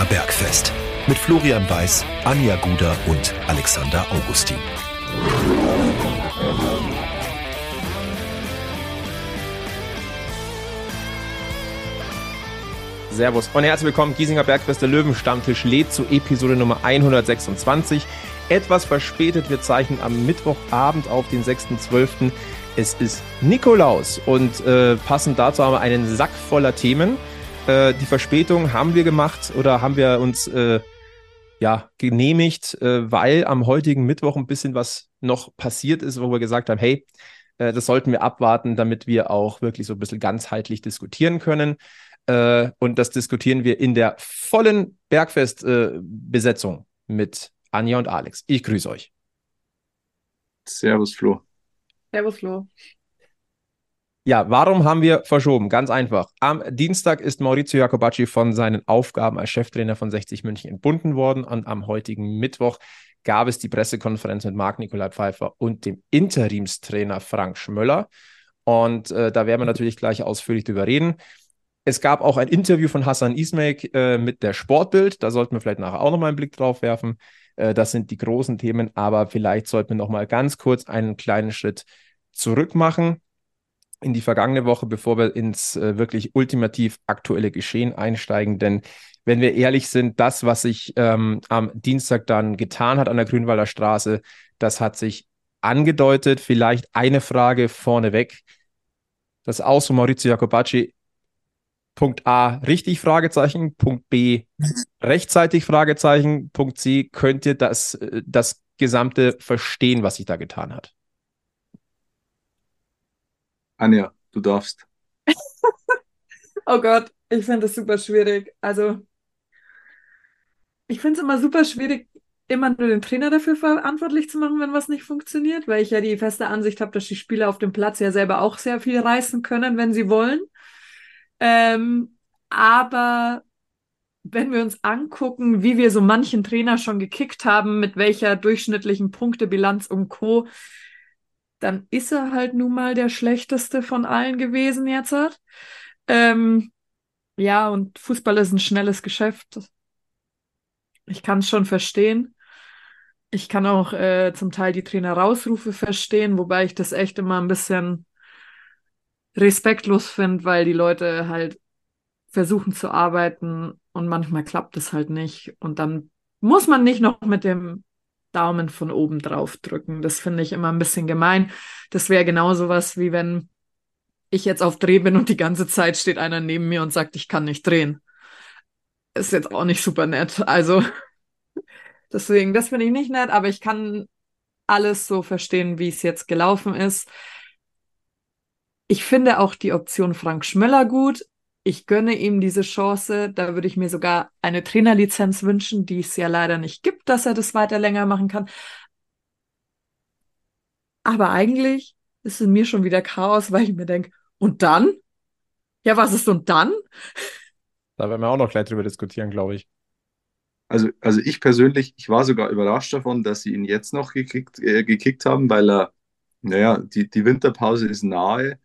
Giesinger Bergfest. Mit Florian Weiß, Anja Guder und Alexander Augustin. Servus und herzlich willkommen. Giesinger Bergfest, der Löwenstammtisch lädt zu Episode Nummer 126. Etwas verspätet, wir zeichnen am Mittwochabend auf den 6.12. Es ist Nikolaus und äh, passend dazu haben wir einen Sack voller Themen. Äh, die Verspätung haben wir gemacht oder haben wir uns äh, ja genehmigt, äh, weil am heutigen Mittwoch ein bisschen was noch passiert ist, wo wir gesagt haben, hey, äh, das sollten wir abwarten, damit wir auch wirklich so ein bisschen ganzheitlich diskutieren können. Äh, und das diskutieren wir in der vollen Bergfest-Besetzung mit Anja und Alex. Ich grüße euch. Servus, Flo. Servus, Flo. Ja, warum haben wir verschoben? Ganz einfach. Am Dienstag ist Maurizio Jacobacci von seinen Aufgaben als Cheftrainer von 60 München entbunden worden und am heutigen Mittwoch gab es die Pressekonferenz mit Marc-Nikolai Pfeiffer und dem Interimstrainer Frank Schmöller. Und äh, da werden wir natürlich gleich ausführlich drüber reden. Es gab auch ein Interview von Hassan Ismail äh, mit der Sportbild. Da sollten wir vielleicht nachher auch nochmal einen Blick drauf werfen. Äh, das sind die großen Themen, aber vielleicht sollten wir nochmal ganz kurz einen kleinen Schritt zurück machen in die vergangene Woche, bevor wir ins äh, wirklich ultimativ aktuelle Geschehen einsteigen. Denn wenn wir ehrlich sind, das, was sich ähm, am Dienstag dann getan hat an der Grünwalder Straße, das hat sich angedeutet. Vielleicht eine Frage vorneweg. Das Aus von Maurizio Jacobacci Punkt A richtig Fragezeichen, Punkt B rechtzeitig Fragezeichen, Punkt C könnt ihr das, äh, das gesamte verstehen, was sich da getan hat? Anja, du darfst. oh Gott, ich finde das super schwierig. Also, ich finde es immer super schwierig, immer nur den Trainer dafür verantwortlich zu machen, wenn was nicht funktioniert, weil ich ja die feste Ansicht habe, dass die Spieler auf dem Platz ja selber auch sehr viel reißen können, wenn sie wollen. Ähm, aber wenn wir uns angucken, wie wir so manchen Trainer schon gekickt haben, mit welcher durchschnittlichen Punktebilanz und Co., dann ist er halt nun mal der schlechteste von allen gewesen jetzt. Ähm, ja, und Fußball ist ein schnelles Geschäft. Ich kann es schon verstehen. Ich kann auch äh, zum Teil die Trainer-Rausrufe verstehen, wobei ich das echt immer ein bisschen respektlos finde, weil die Leute halt versuchen zu arbeiten und manchmal klappt es halt nicht. Und dann muss man nicht noch mit dem Daumen von oben drauf drücken. Das finde ich immer ein bisschen gemein. Das wäre genauso was, wie wenn ich jetzt auf Dreh bin und die ganze Zeit steht einer neben mir und sagt, ich kann nicht drehen. Ist jetzt auch nicht super nett. Also deswegen, das finde ich nicht nett, aber ich kann alles so verstehen, wie es jetzt gelaufen ist. Ich finde auch die Option Frank Schmöller gut ich gönne ihm diese Chance. Da würde ich mir sogar eine Trainerlizenz wünschen, die es ja leider nicht gibt, dass er das weiter länger machen kann. Aber eigentlich ist es mir schon wieder Chaos, weil ich mir denke, und dann? Ja, was ist und dann? Da werden wir auch noch gleich drüber diskutieren, glaube ich. Also, also ich persönlich, ich war sogar überrascht davon, dass sie ihn jetzt noch gekickt, äh, gekickt haben, weil er, naja, die, die Winterpause ist nahe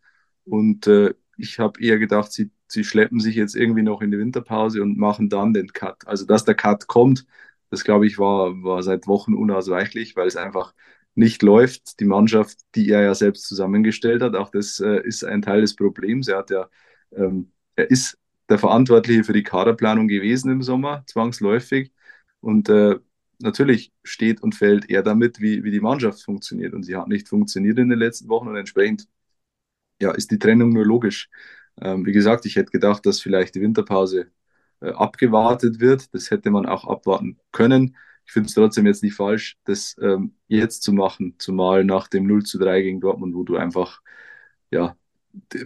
und äh, ich habe eher gedacht, sie sie schleppen sich jetzt irgendwie noch in die Winterpause und machen dann den Cut. Also, dass der Cut kommt, das glaube ich war, war seit Wochen unausweichlich, weil es einfach nicht läuft. Die Mannschaft, die er ja selbst zusammengestellt hat, auch das äh, ist ein Teil des Problems. Er hat ja, ähm, er ist der Verantwortliche für die Kaderplanung gewesen im Sommer, zwangsläufig. Und äh, natürlich steht und fällt er damit, wie, wie die Mannschaft funktioniert. Und sie hat nicht funktioniert in den letzten Wochen und entsprechend ja, ist die Trennung nur logisch. Ähm, wie gesagt, ich hätte gedacht, dass vielleicht die Winterpause äh, abgewartet wird. Das hätte man auch abwarten können. Ich finde es trotzdem jetzt nicht falsch, das ähm, jetzt zu machen, zumal nach dem 0 zu 3 gegen Dortmund, wo du einfach, ja,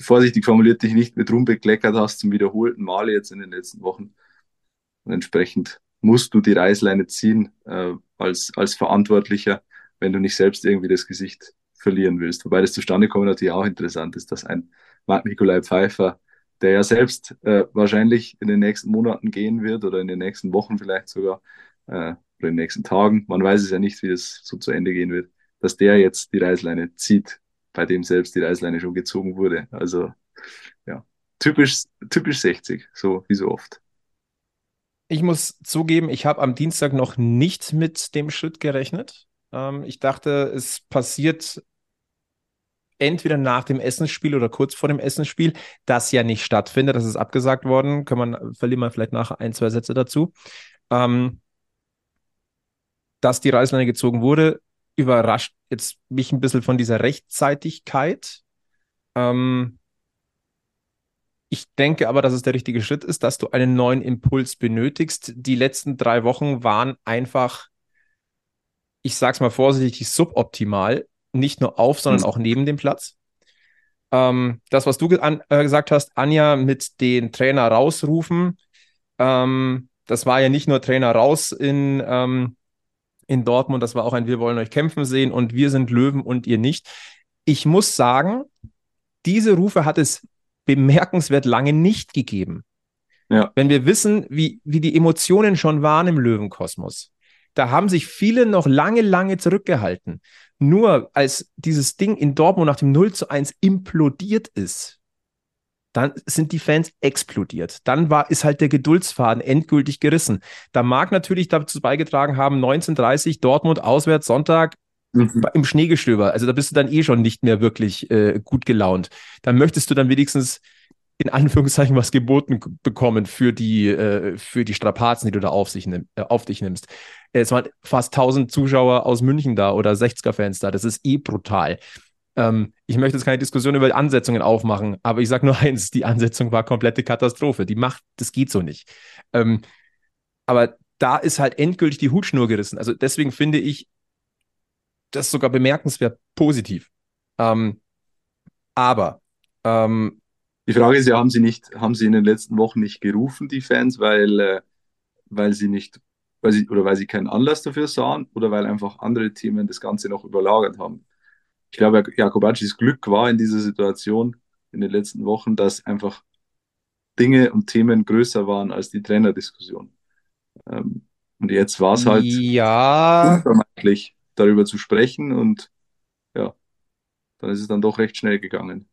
vorsichtig formuliert, dich nicht mit Ruhm bekleckert hast zum wiederholten Male jetzt in den letzten Wochen. Und entsprechend musst du die Reißleine ziehen äh, als, als Verantwortlicher, wenn du nicht selbst irgendwie das Gesicht verlieren willst. Wobei das zustande kommen natürlich auch interessant ist, dass ein Marc-Nikolai Pfeiffer, der ja selbst äh, wahrscheinlich in den nächsten Monaten gehen wird oder in den nächsten Wochen vielleicht sogar äh, oder in den nächsten Tagen, man weiß es ja nicht, wie das so zu Ende gehen wird, dass der jetzt die Reißleine zieht, bei dem selbst die Reißleine schon gezogen wurde. Also ja, typisch, typisch 60, so wie so oft. ich muss zugeben, ich habe am Dienstag noch nicht mit dem Schritt gerechnet. Ähm, ich dachte, es passiert entweder nach dem Essensspiel oder kurz vor dem Essensspiel, das ja nicht stattfindet. Das ist abgesagt worden. Kann man, verlieren wir vielleicht nachher ein, zwei Sätze dazu. Ähm, dass die Reißleine gezogen wurde, überrascht jetzt mich ein bisschen von dieser Rechtzeitigkeit. Ähm, ich denke aber, dass es der richtige Schritt ist, dass du einen neuen Impuls benötigst. Die letzten drei Wochen waren einfach, ich sag's mal vorsichtig, suboptimal. Nicht nur auf, sondern auch neben dem Platz. Ähm, das, was du an, äh, gesagt hast, Anja, mit den Trainer rausrufen, ähm, das war ja nicht nur Trainer raus in, ähm, in Dortmund, das war auch ein Wir wollen euch kämpfen sehen und wir sind Löwen und ihr nicht. Ich muss sagen, diese Rufe hat es bemerkenswert lange nicht gegeben. Ja. Wenn wir wissen, wie, wie die Emotionen schon waren im Löwenkosmos, da haben sich viele noch lange, lange zurückgehalten. Nur als dieses Ding in Dortmund nach dem 0 zu 1 implodiert ist, dann sind die Fans explodiert. Dann war, ist halt der Geduldsfaden endgültig gerissen. Da mag natürlich dazu beigetragen haben, 1930 Dortmund auswärts Sonntag mhm. im Schneegestöber. Also da bist du dann eh schon nicht mehr wirklich äh, gut gelaunt. Dann möchtest du dann wenigstens in Anführungszeichen was geboten bekommen für die, äh, für die Strapazen, die du da auf, sich nimm, äh, auf dich nimmst. Es waren fast 1000 Zuschauer aus München da oder 60er-Fans da. Das ist eh brutal. Ähm, ich möchte jetzt keine Diskussion über Ansetzungen aufmachen, aber ich sage nur eins: Die Ansetzung war komplette Katastrophe. Die macht, das geht so nicht. Ähm, aber da ist halt endgültig die Hutschnur gerissen. Also deswegen finde ich, das sogar bemerkenswert positiv. Ähm, aber ähm, die Frage ist ja, haben sie nicht, haben sie in den letzten Wochen nicht gerufen, die Fans, weil, äh, weil sie nicht, weil sie, oder weil sie keinen Anlass dafür sahen oder weil einfach andere Themen das Ganze noch überlagert haben? Ich glaube, Jakobaccis Glück war in dieser Situation in den letzten Wochen, dass einfach Dinge und Themen größer waren als die Trainerdiskussion. Ähm, und jetzt war es halt ja. unvermeidlich darüber zu sprechen und ja, dann ist es dann doch recht schnell gegangen.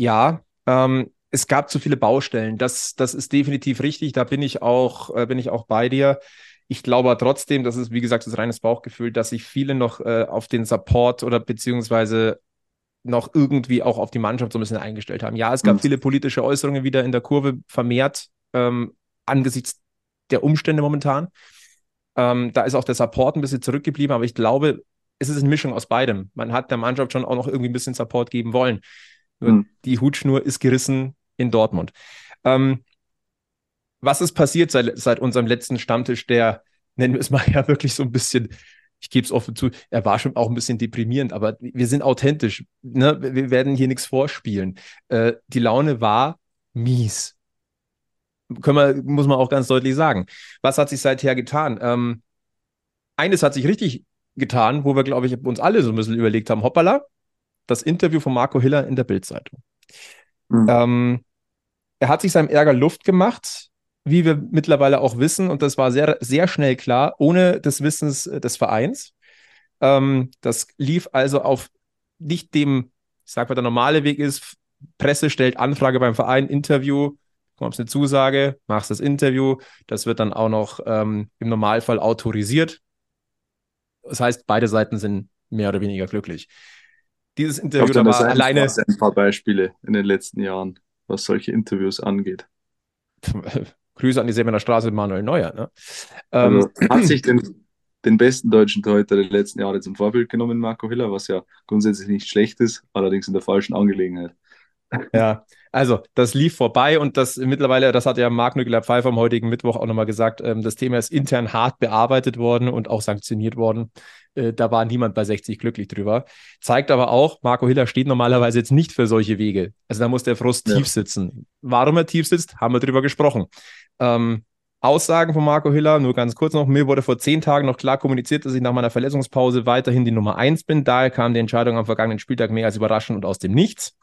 Ja, ähm, es gab zu viele Baustellen. Das, das ist definitiv richtig. Da bin ich auch, äh, bin ich auch bei dir. Ich glaube trotzdem, das ist, wie gesagt, das reines Bauchgefühl, dass sich viele noch äh, auf den Support oder beziehungsweise noch irgendwie auch auf die Mannschaft so ein bisschen eingestellt haben. Ja, es gab mhm. viele politische Äußerungen wieder in der Kurve vermehrt ähm, angesichts der Umstände momentan. Ähm, da ist auch der Support ein bisschen zurückgeblieben, aber ich glaube, es ist eine Mischung aus beidem. Man hat der Mannschaft schon auch noch irgendwie ein bisschen Support geben wollen. Mhm. Die Hutschnur ist gerissen in Dortmund. Ähm, was ist passiert seit, seit unserem letzten Stammtisch, der, nennen wir es mal ja wirklich so ein bisschen, ich gebe es offen zu, er war schon auch ein bisschen deprimierend, aber wir sind authentisch. Ne? Wir werden hier nichts vorspielen. Äh, die Laune war mies können wir, muss man auch ganz deutlich sagen. Was hat sich seither getan? Ähm, eines hat sich richtig getan, wo wir, glaube ich, uns alle so ein bisschen überlegt haben: hoppala, das Interview von Marco Hiller in der Bildzeitung. Mhm. Ähm, er hat sich seinem Ärger Luft gemacht, wie wir mittlerweile auch wissen, und das war sehr, sehr schnell klar, ohne des Wissens des Vereins. Ähm, das lief also auf nicht dem, ich sag mal, der normale Weg ist, Presse stellt Anfrage beim Verein, Interview, bekommst eine Zusage, machst das Interview, das wird dann auch noch ähm, im Normalfall autorisiert. Das heißt, beide Seiten sind mehr oder weniger glücklich. Dieses Interview da war alleine. ein paar Beispiele in den letzten Jahren, was solche Interviews angeht. Grüße an die Sebener Straße, Manuel Neuer. Ne? Also, ähm, hat sich den, den besten deutschen Torhüter der letzten Jahre zum Vorbild genommen, Marco Hiller, was ja grundsätzlich nicht schlecht ist, allerdings in der falschen Angelegenheit. Ja, also das lief vorbei und das mittlerweile, das hat ja Marc Nückler-Pfeiffer am heutigen Mittwoch auch nochmal gesagt, ähm, das Thema ist intern hart bearbeitet worden und auch sanktioniert worden. Äh, da war niemand bei 60 glücklich drüber. Zeigt aber auch, Marco Hiller steht normalerweise jetzt nicht für solche Wege. Also da muss der Frust ja. tief sitzen. Warum er tief sitzt, haben wir drüber gesprochen. Ähm, Aussagen von Marco Hiller, nur ganz kurz noch. Mir wurde vor zehn Tagen noch klar kommuniziert, dass ich nach meiner Verletzungspause weiterhin die Nummer eins bin. Daher kam die Entscheidung am vergangenen Spieltag mehr als überraschend und aus dem Nichts.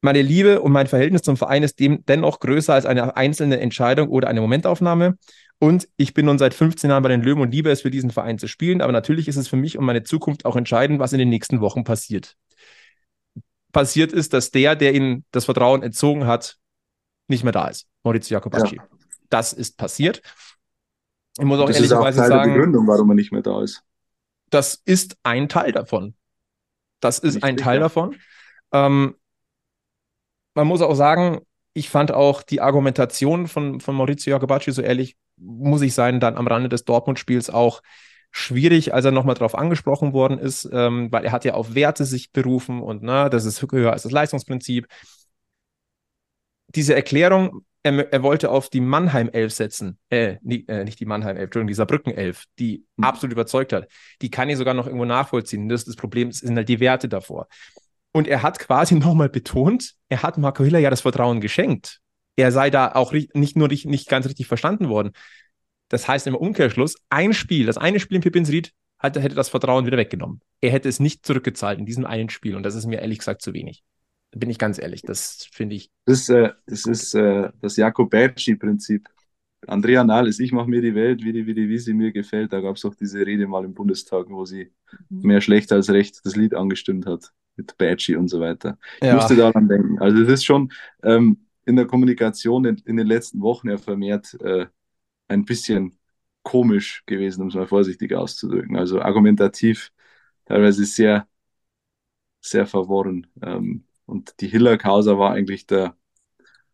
Meine Liebe und mein Verhältnis zum Verein ist dem dennoch größer als eine einzelne Entscheidung oder eine Momentaufnahme. Und ich bin nun seit 15 Jahren bei den Löwen und liebe es, für diesen Verein zu spielen. Aber natürlich ist es für mich und meine Zukunft auch entscheidend, was in den nächsten Wochen passiert. Passiert ist, dass der, der ihnen das Vertrauen entzogen hat, nicht mehr da ist. Maurizio Jacobacci. Ja. das ist passiert. Ich muss auch das ist auch ehrlicherweise Teil der sagen, Begründung, warum er nicht mehr da ist. das ist ein Teil davon. Das ist Nicht ein Teil davon. Ähm, man muss auch sagen, ich fand auch die Argumentation von, von Maurizio Jacobacci, so ehrlich muss ich sein, dann am Rande des Dortmund-Spiels auch schwierig, als er nochmal drauf angesprochen worden ist, ähm, weil er hat ja auf Werte sich berufen und na, das ist höher als das Leistungsprinzip. Diese Erklärung, er, er wollte auf die Mannheim-Elf setzen, äh, nie, äh, nicht die Mannheim-Elf, Entschuldigung, die Saarbrücken-Elf, die Hm. absolut überzeugt hat. Die kann ich sogar noch irgendwo nachvollziehen. Das das Problem, sind halt die Werte davor. Und er hat quasi nochmal betont, er hat Marco Hiller ja das Vertrauen geschenkt. Er sei da auch nicht nur nicht, nicht ganz richtig verstanden worden. Das heißt im Umkehrschluss, ein Spiel, das eine Spiel in Pippins Ried, hat, hätte das Vertrauen wieder weggenommen. Er hätte es nicht zurückgezahlt in diesem einen Spiel. Und das ist mir ehrlich gesagt zu wenig. Da bin ich ganz ehrlich. Das finde ich. Das ist, äh, das, ist äh, das Jakobacci-Prinzip. Andrea Nahles, ich mache mir die Welt, wie, die, wie, die, wie sie mir gefällt. Da gab es auch diese Rede mal im Bundestag, wo sie mehr schlecht als recht das Lied angestimmt hat. Mit Bacci und so weiter. Ich Ja. musste daran denken. Also das ist schon ähm, in der Kommunikation in, in den letzten Wochen ja vermehrt äh, ein bisschen komisch gewesen, um es mal vorsichtig auszudrücken. Also argumentativ teilweise sehr, sehr verworren. Ähm, und die Hiller-Causa war eigentlich der,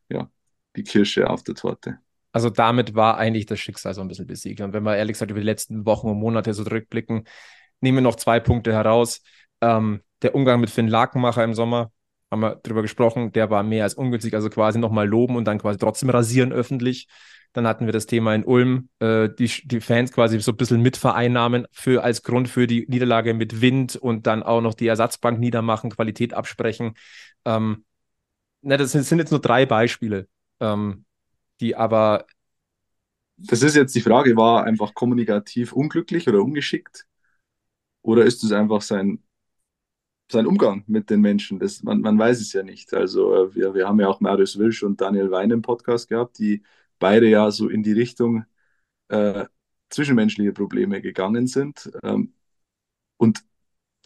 ja, die Kirsche auf der Torte. Also damit war eigentlich das Schicksal so ein bisschen besiegt. Und wenn wir ehrlich gesagt über die letzten Wochen und Monate so zurückblicken, nehmen wir noch zwei Punkte heraus. Ähm, der Umgang mit Finn Lakenmacher im Sommer, haben wir drüber gesprochen, der war mehr als ungünstig, also quasi nochmal loben und dann quasi trotzdem rasieren öffentlich. Dann hatten wir das Thema in Ulm, äh, die, die Fans quasi so ein bisschen mitvereinnahmen für, als Grund für die Niederlage mit Wind und dann auch noch die Ersatzbank niedermachen, Qualität absprechen. Ähm, na, das sind, jetzt nur drei Beispiele, ähm, die aber Das ist jetzt die Frage, war einfach kommunikativ unglücklich oder ungeschickt? Oder ist es einfach sein, sein Umgang mit den Menschen? Das, man, man weiß es ja nicht. Also äh, wir, wir haben ja auch Marius Wilsch und Daniel Wein im Podcast gehabt, die beide ja so in die Richtung äh, zwischenmenschliche Probleme gegangen sind. Ähm, und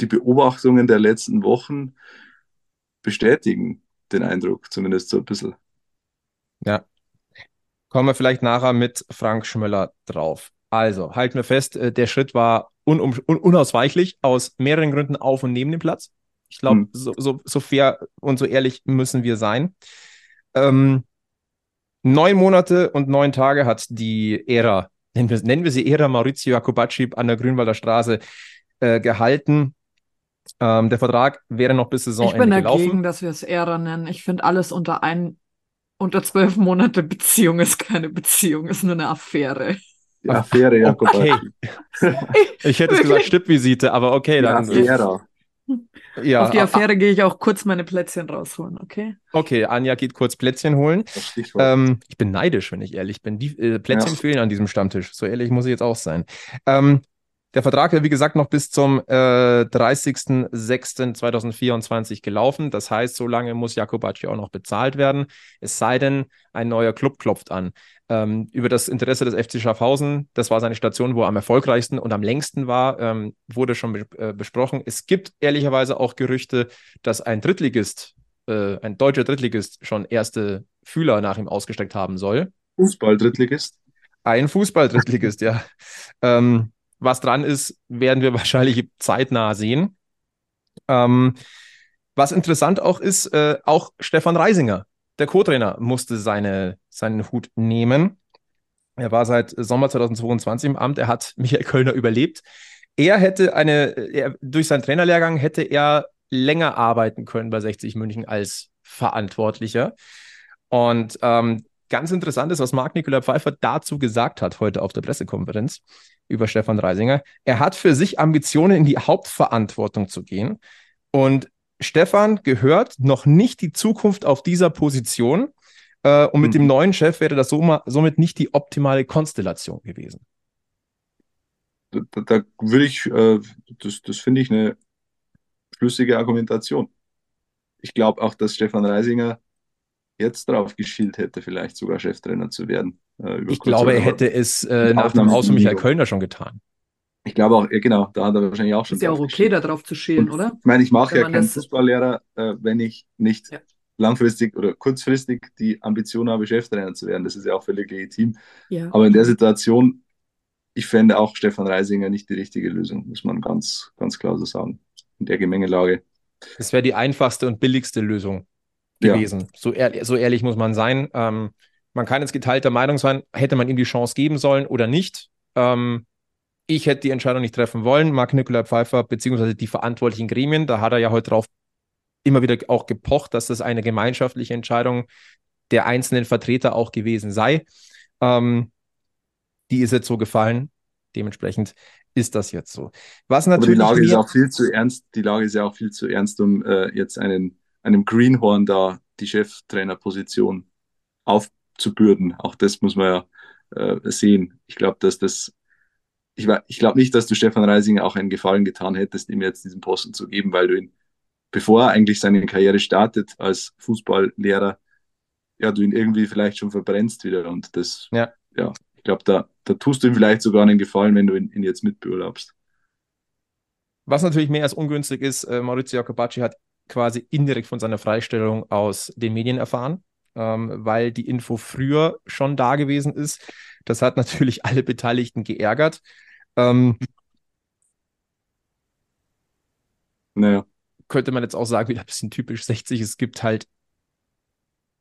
die Beobachtungen der letzten Wochen bestätigen den Eindruck, zumindest so ein bisschen. Ja. Kommen wir vielleicht nachher mit Frank Schmöller drauf. Also, halten wir fest, äh, der Schritt war un, unausweichlich aus mehreren Gründen auf und neben dem Platz. Ich glaube, Hm. so, so, so fair und so ehrlich müssen wir sein. Ähm, neun Monate und neun Tage hat die Ära, nennen wir, nennen wir sie Ära Maurizio Jacobacci an der Grünwalder Straße äh, gehalten. Ähm, der Vertrag wäre noch bis Ich Saisonende bin gelaufen. dagegen, dass wir es Ära nennen. Ich finde, alles unter ein, unter zwölf Monate Beziehung ist keine Beziehung, ist nur eine Affäre. Die Affäre Jakobacci. Okay. Ich hätte es gesagt? Stippvisite, aber okay, Die dann. Affäre. Ja, Auf die a- Affäre gehe ich auch kurz meine Plätzchen rausholen, okay? Okay, Anja geht kurz Plätzchen holen. Ähm, ich bin neidisch, wenn ich ehrlich bin. Die äh, Plätzchen Ja. fehlen an diesem Stammtisch. So ehrlich muss ich jetzt auch sein. Ähm, der Vertrag wäre, wie gesagt, noch bis zum äh, 30.06.2024 gelaufen. Das heißt, so lange muss Jakobacci auch noch bezahlt werden. Es sei denn, ein neuer Club klopft an. Ähm, über das Interesse des FC Schaffhausen, das war seine Station, wo er am erfolgreichsten und am längsten war, ähm, wurde schon be äh, besprochen. Es gibt ehrlicherweise auch Gerüchte, dass ein Drittligist, äh, ein deutscher Drittligist, schon erste Fühler nach ihm ausgesteckt haben soll. Fußball-Drittligist. Ein Fußball-Drittligist, ja. Ähm, was dran ist, werden wir wahrscheinlich zeitnah sehen. Ähm, was interessant auch ist, äh, auch Stefan Reisinger, der Co-Trainer, musste seine, seinen Hut nehmen. Er war seit Sommer 2022 im Amt. Er hat Michael Kölner überlebt. Er hätte eine, er, durch seinen Trainerlehrgang hätte er länger arbeiten können bei 60 München als Verantwortlicher. Und ähm, ganz interessant ist, was Marc Nikolai Pfeiffer dazu gesagt hat heute auf der Pressekonferenz über Stefan Reisinger. Er hat für sich Ambitionen, in die Hauptverantwortung zu gehen. Und Stefan gehört noch nicht die Zukunft auf dieser Position. Äh, und mit Mhm. dem neuen Chef wäre das so, somit nicht die optimale Konstellation gewesen. Da, da, da würde ich, äh, das, das finde ich eine schlüssige Argumentation. Ich glaube auch, dass Stefan Reisinger jetzt darauf geschielt hätte, vielleicht sogar Cheftrainer zu werden. Äh, Ich glaube, er hätte es äh, nach dem Aus von Michael. Kölner schon getan. Ich glaube auch, ja, genau, da hat er wahrscheinlich auch schon Ist ja auch okay, da drauf zu schälen, oder? Ich meine, ich mache Wenn ja keinen Fußballlehrer, äh, wenn ich nicht Ja. langfristig oder kurzfristig die Ambition habe, Cheftrainer zu werden. Das ist ja auch völlig legitim. Ja. Aber in der Situation, ich fände auch Stefan Reisinger nicht die richtige Lösung, muss man ganz, ganz klar so sagen. In der Gemengelage. Das wäre die einfachste und billigste Lösung Ja. gewesen. So, ehr so ehrlich muss man sein. Ähm, man kann jetzt geteilter Meinung sein, hätte man ihm die Chance geben sollen oder nicht. Ähm, ich hätte die Entscheidung nicht treffen wollen. Marc Nikolai Pfeiffer, beziehungsweise die verantwortlichen Gremien, da hat er ja heute drauf immer wieder auch gepocht, dass das eine gemeinschaftliche Entscheidung der einzelnen Vertreter auch gewesen sei. Ähm, die ist jetzt so gefallen. Dementsprechend ist das jetzt so. Was Aber die natürlich Lage ist auch viel zu ernst. Die Lage ist ja auch viel zu ernst, um äh, jetzt einen, einem Greenhorn da die Cheftrainerposition aufzubürden. Auch das muss man ja äh, sehen. Ich glaube, dass das, ich, ich glaube nicht, dass du Stefan Reisinger auch einen Gefallen getan hättest, ihm jetzt diesen Posten zu geben, weil du ihn, bevor er eigentlich seine Karriere startet als Fußballlehrer, ja, du ihn irgendwie vielleicht schon verbrennst wieder. Und das, Ja. ja ich glaube, da, da tust du ihm vielleicht sogar einen Gefallen, wenn du ihn, ihn jetzt mitbeurlaubst. Was natürlich mehr als ungünstig ist, äh, Maurizio Jacobacci hat quasi indirekt von seiner Freistellung aus den Medien erfahren, ähm, weil die Info früher schon da gewesen ist. Das hat natürlich alle Beteiligten geärgert. Ähm, Naja. könnte man jetzt auch sagen, wieder ein bisschen typisch 60. Es gibt halt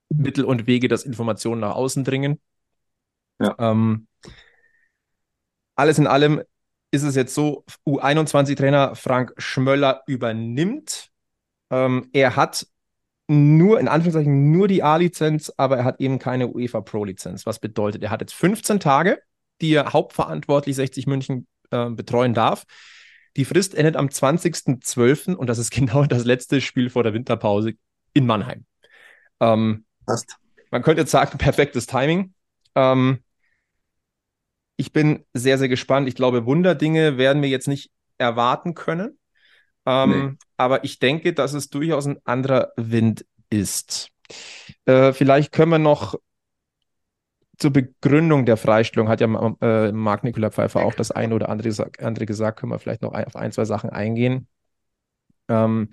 Mittel und Wege, dass Informationen nach außen dringen. Ja. Ähm, alles in allem ist es jetzt so, U21-Trainer Frank Schmöller übernimmt. Ähm, er hat nur, in Anführungszeichen, nur die A-Lizenz, aber er hat eben keine UEFA Pro-Lizenz. Was bedeutet, er hat jetzt 15 Tage, die er hauptverantwortlich 60 München äh, betreuen darf. Die Frist endet am 20.12. und das ist genau das letzte Spiel vor der Winterpause in Mannheim. Ähm, Passt. man könnte jetzt sagen, perfektes Timing. Ähm, ich bin sehr, sehr gespannt. Ich glaube, Wunderdinge werden wir jetzt nicht erwarten können. Ähm, Nee. Aber ich denke, dass es durchaus ein anderer Wind ist. Äh, vielleicht können wir noch zur Begründung der Freistellung, hat ja äh, Marc Nikola Pfeiffer auch das eine oder andere, andere gesagt, können wir vielleicht noch ein, auf ein, zwei Sachen eingehen. Ähm,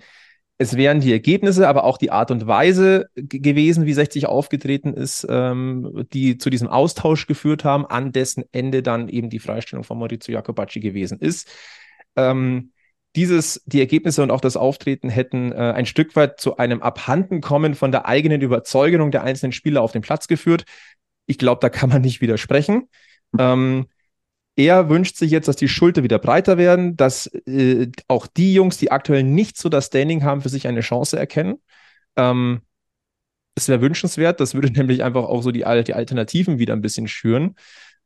es wären die Ergebnisse, aber auch die Art und Weise gewesen, wie 60 aufgetreten ist, ähm, die zu diesem Austausch geführt haben, an dessen Ende dann eben die Freistellung von Maurizio Jacobacci gewesen ist. Ähm, dieses, die Ergebnisse und auch das Auftreten hätten äh, ein Stück weit zu einem Abhandenkommen von der eigenen Überzeugung der einzelnen Spieler auf den Platz geführt. Ich glaube, da kann man nicht widersprechen. Ähm, er wünscht sich jetzt, dass die Schulter wieder breiter werden, dass äh, auch die Jungs, die aktuell nicht so das Standing haben, für sich eine Chance erkennen. Ähm, es wäre wünschenswert, das würde nämlich einfach auch so die, die Alternativen wieder ein bisschen schüren,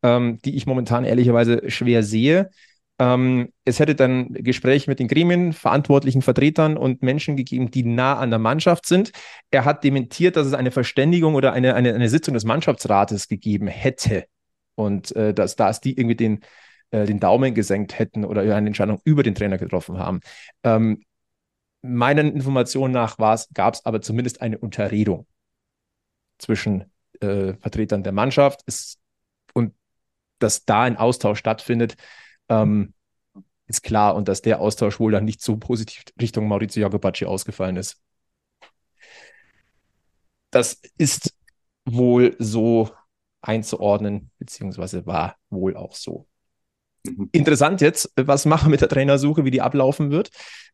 ähm, die ich momentan ehrlicherweise schwer sehe. Ähm, es hätte dann Gespräche mit den Gremien, verantwortlichen Vertretern und Menschen gegeben, die nah an der Mannschaft sind. Er hat dementiert, dass es eine Verständigung oder eine, eine, eine Sitzung des Mannschaftsrates gegeben hätte. Und äh, dass, dass die irgendwie den, äh, den Daumen gesenkt hätten oder eine Entscheidung über den Trainer getroffen haben. Ähm, meinen Informationen nach gab es aber zumindest eine Unterredung zwischen äh, Vertretern der Mannschaft ist, und dass da ein Austausch stattfindet, ähm, ist klar und dass der Austausch wohl dann nicht so positiv Richtung Maurizio Jacobacci ausgefallen ist. Das ist wohl so einzuordnen, beziehungsweise war wohl auch so. Mhm. Interessant jetzt, was machen wir mit der Trainersuche, wie die ablaufen wird.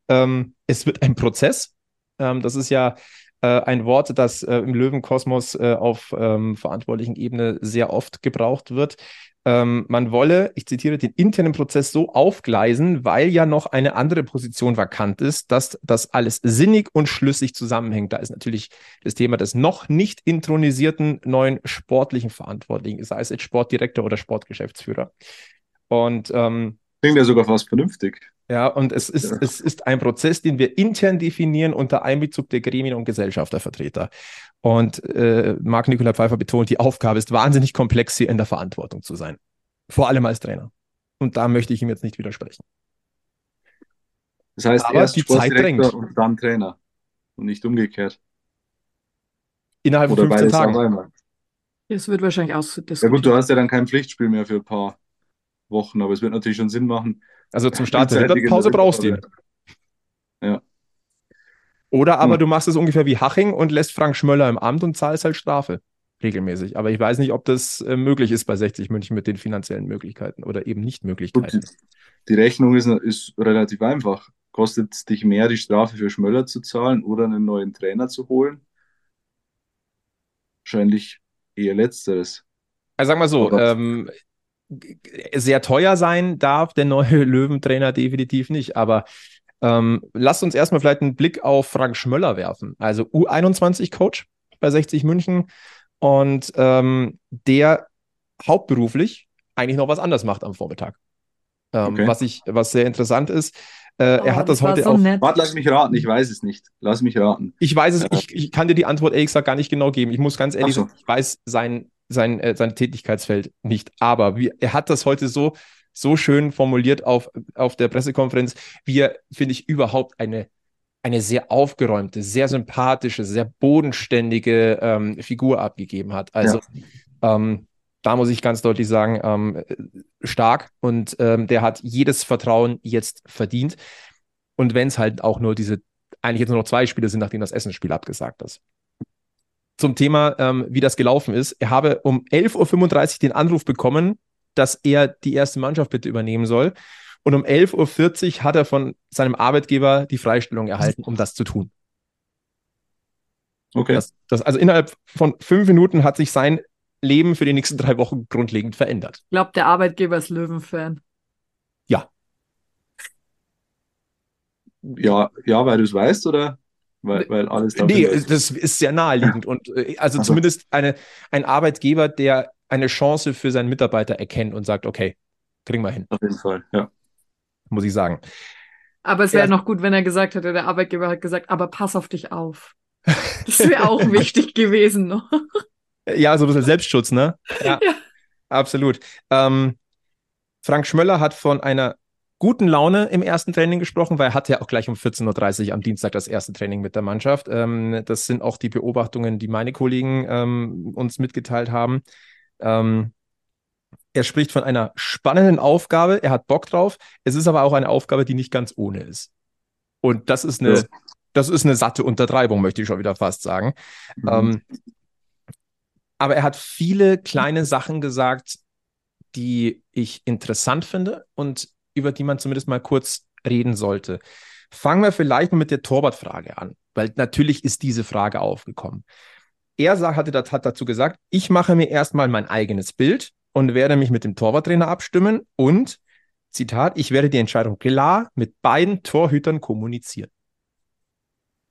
Ähm, es wird ein Prozess. Ähm, das ist ja äh, ein Wort, das äh, im Löwenkosmos äh, auf ähm, verantwortlichen Ebene sehr oft gebraucht wird. Ähm, man wolle, ich zitiere, den internen Prozess so aufgleisen, weil ja noch eine andere Position vakant ist, dass das alles sinnig und schlüssig zusammenhängt. Da ist natürlich das Thema des noch nicht intronisierten neuen sportlichen Verantwortlichen, sei es jetzt Sportdirektor oder Sportgeschäftsführer. Und ähm, Klingt ja sogar fast vernünftig. ja, und es ist, Ja. es ist ein Prozess, den wir intern definieren unter Einbezug der Gremien und Gesellschaftervertreter. Und äh, Marc Nikola Pfeiffer betont, die Aufgabe ist wahnsinnig komplex, hier in der Verantwortung zu sein. Vor allem als Trainer. Und da möchte ich ihm jetzt nicht widersprechen. Das heißt, Aber erst die Zeit drängt. und dann Trainer. Und nicht umgekehrt. Innerhalb von Oder 15 beides auf Tagen. einmal. Es wird wahrscheinlich Ja gut, ausdiskutiert. du hast ja dann kein Pflichtspiel mehr für ein paar Wochen, aber es wird natürlich schon Sinn machen. Also zum Start der der brauchst du ihn. Ja. Oder aber Hm. du machst es ungefähr wie Haching und lässt Frank Schmöller im Amt und zahlst halt Strafe. Regelmäßig. Aber ich weiß nicht, ob das äh, möglich ist bei 60 München mit den finanziellen Möglichkeiten oder eben nicht Möglichkeiten. die, Rechnung ist, ist relativ einfach. Kostet es dich mehr, die Strafe für Schmöller zu zahlen oder einen neuen Trainer zu holen? Wahrscheinlich eher letzteres. Also sag mal so, ähm, sehr teuer sein darf der neue Löwentrainer definitiv nicht. Aber ähm, lasst uns erstmal vielleicht einen Blick auf Frank Schmöller werfen. Also U21-Coach bei 60 München und ähm, der hauptberuflich eigentlich noch was anderes macht am Vormittag. Ähm, Okay. was, ich, was sehr interessant ist. Äh, er Oh, hat das, war heute so auch. Warte, lass mich raten, ich weiß es nicht. Lass mich raten. Ich weiß es, Ja. ich, ich kann dir die Antwort ehrlich gesagt gar nicht genau geben. Ich muss ganz ehrlich so. sagen, ich weiß sein, sein, äh, sein Tätigkeitsfeld nicht. Aber wie, er hat das heute so, so schön formuliert auf, auf der Pressekonferenz, wie er, finde ich, überhaupt eine, eine sehr aufgeräumte, sehr sympathische, sehr bodenständige ähm, Figur abgegeben hat. Also ähm, da muss ich ganz deutlich sagen, ähm, äh, stark und ähm, der hat jedes Vertrauen jetzt verdient. Und wenn es halt auch nur diese, eigentlich jetzt nur noch zwei Spiele sind, nachdem das Essensspiel abgesagt ist. Zum Thema, ähm, wie das gelaufen ist. Er habe um 11.35 Uhr den Anruf bekommen, dass er die erste Mannschaft bitte übernehmen soll. Und um 11.40 Uhr hat er von seinem Arbeitgeber die Freistellung erhalten, um das zu tun. Okay. Das, das, also innerhalb von fünf Minuten hat sich sein Leben für die nächsten drei Wochen grundlegend verändert. Ich glaube, der Arbeitgeber ist Löwen-Fan. Ja, ja, weil du es weißt oder weil, weil alles da Nee, das ist sehr naheliegend. Und äh, also Ach so. zumindest eine, ein Arbeitgeber, der eine Chance für seinen Mitarbeiter erkennt und sagt, okay, kriegen wir hin, Auf jeden Fall, ja. muss ich sagen. Aber es wäre Ja. noch gut, wenn er gesagt hätte, der Arbeitgeber hat gesagt, aber pass auf dich auf. Das wäre auch wichtig gewesen noch. Ja, so ein bisschen Selbstschutz, ne? Ja, Ja. absolut. Ähm, Frank Schmöller hat von einer guten Laune im ersten Training gesprochen, weil er hat ja auch gleich um 14.30 Uhr am Dienstag das erste Training mit der Mannschaft. Ähm, das sind auch die Beobachtungen, die meine Kollegen ähm, uns mitgeteilt haben. Ähm, er spricht von einer spannenden Aufgabe, er hat Bock drauf. Es ist aber auch eine Aufgabe, die nicht ganz ohne ist. Und das ist eine, Ja. das ist eine satte Untertreibung, möchte ich schon wieder fast sagen. Mhm. Ähm, aber er hat viele kleine Sachen gesagt, die ich interessant finde und über die man zumindest mal kurz reden sollte. Fangen wir vielleicht mal mit der Torwartfrage an, weil natürlich ist diese Frage aufgekommen. Er sag, hatte, das- hat dazu gesagt, ich mache mir erstmal mein eigenes Bild und werde mich mit dem Torwarttrainer abstimmen und, Zitat, ich werde die Entscheidung klar mit beiden Torhütern kommunizieren.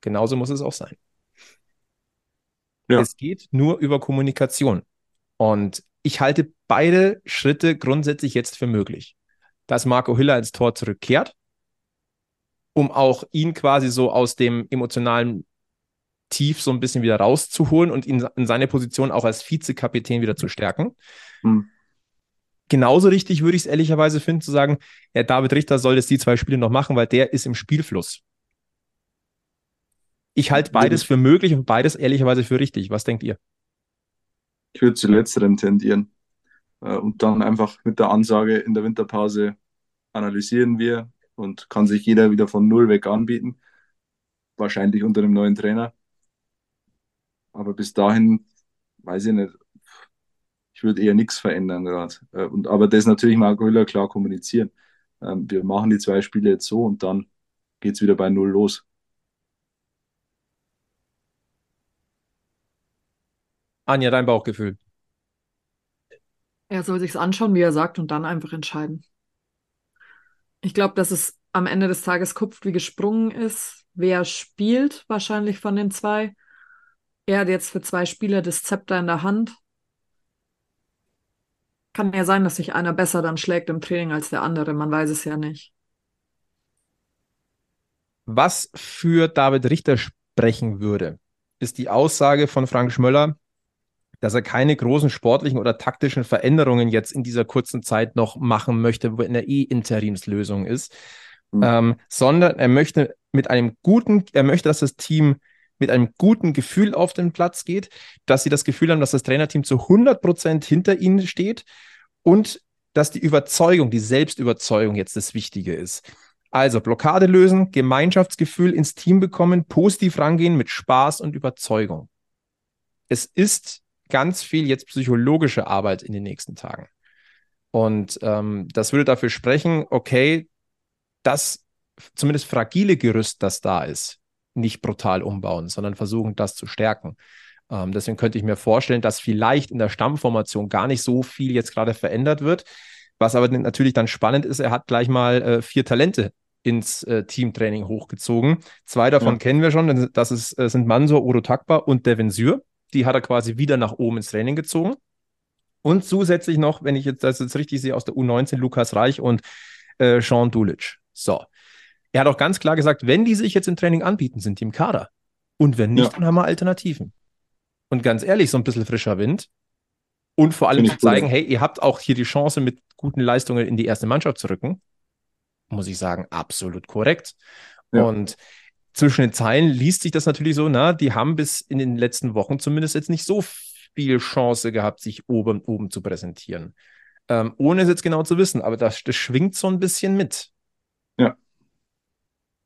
Genauso muss es auch sein. Ja. Es geht nur über Kommunikation. Und ich halte beide Schritte grundsätzlich jetzt für möglich. Dass Marco Hiller ins Tor zurückkehrt, um auch ihn quasi so aus dem emotionalen Tief so ein bisschen wieder rauszuholen und ihn in seine Position auch als Vizekapitän wieder zu stärken. Hm. Genauso richtig würde ich es ehrlicherweise finden, zu sagen, ja, David Richter soll jetzt die zwei Spiele noch machen, weil der ist im Spielfluss. Ich halte beides für möglich und beides ehrlicherweise für richtig. Was denkt ihr? Ich würde zu letzterem tendieren. Äh, Und dann einfach mit der Ansage in der Winterpause analysieren wir und kann sich jeder wieder von Null weg anbieten. Wahrscheinlich unter dem neuen Trainer. Aber bis dahin weiß ich nicht. Ich würde eher nichts verändern gerade. Äh, Und aber das natürlich Marco Hüller klar kommunizieren. Ähm, Wir machen die zwei Spiele jetzt so und dann geht es wieder bei Null los. Anja, dein Bauchgefühl. Er soll sich's anschauen, wie er sagt, und dann einfach entscheiden. Ich glaube, dass es am Ende des Tages kupft wie gesprungen ist. Wer spielt, wahrscheinlich von den zwei. Er hat jetzt für zwei Spieler das Zepter in der Hand. Kann ja sein, dass sich einer besser dann schlägt im Training als der andere. Man weiß es ja nicht. Was für David Richter sprechen würde, ist die Aussage von Frank Schmöller, dass er keine großen sportlichen oder taktischen Veränderungen jetzt in dieser kurzen Zeit noch machen möchte, wenn er eh Interimslösung ist, Mhm. ähm, sondern er möchte mit einem guten, er möchte, dass das Team mit einem guten Gefühl auf den Platz geht, dass sie das Gefühl haben, dass das Trainerteam zu 100 Prozent hinter ihnen steht und dass die Überzeugung, die Selbstüberzeugung jetzt das Wichtige ist. Also Blockade lösen, Gemeinschaftsgefühl ins Team bekommen, positiv rangehen mit Spaß und Überzeugung. Es ist ganz viel jetzt psychologische Arbeit in den nächsten Tagen. Und ähm, das würde dafür sprechen, okay, das zumindest fragile Gerüst, das da ist, nicht brutal umbauen, sondern versuchen, das zu stärken. Ähm, deswegen könnte ich mir vorstellen, dass vielleicht in der Stammformation gar nicht so viel jetzt gerade verändert wird. Was aber natürlich dann spannend ist, er hat gleich mal äh, vier Talente ins äh, Teamtraining hochgezogen. Zwei davon ja. kennen wir schon, das ist, äh, sind Mansur Orotakba und Devin Syr. Die hat er quasi wieder nach oben ins Training gezogen. Und zusätzlich noch, wenn ich jetzt das jetzt richtig sehe, aus der U19 Lukas Reich und äh, Sean Dulic. So. Er hat auch ganz klar gesagt, wenn die sich jetzt im Training anbieten, sind die im Kader. Und wenn nicht, ja. dann haben wir Alternativen. Und ganz ehrlich, so ein bisschen frischer Wind. Und vor allem zu zeigen, cool. hey, ihr habt auch hier die Chance, mit guten Leistungen in die erste Mannschaft zu rücken. Muss ich sagen, absolut korrekt. Ja. Und zwischen den Zeilen liest sich das natürlich so, na, die haben bis in den letzten Wochen zumindest jetzt nicht so viel Chance gehabt, sich oben, oben zu präsentieren. Ähm, ohne es jetzt genau zu wissen, aber das, das schwingt so ein bisschen mit. Ja.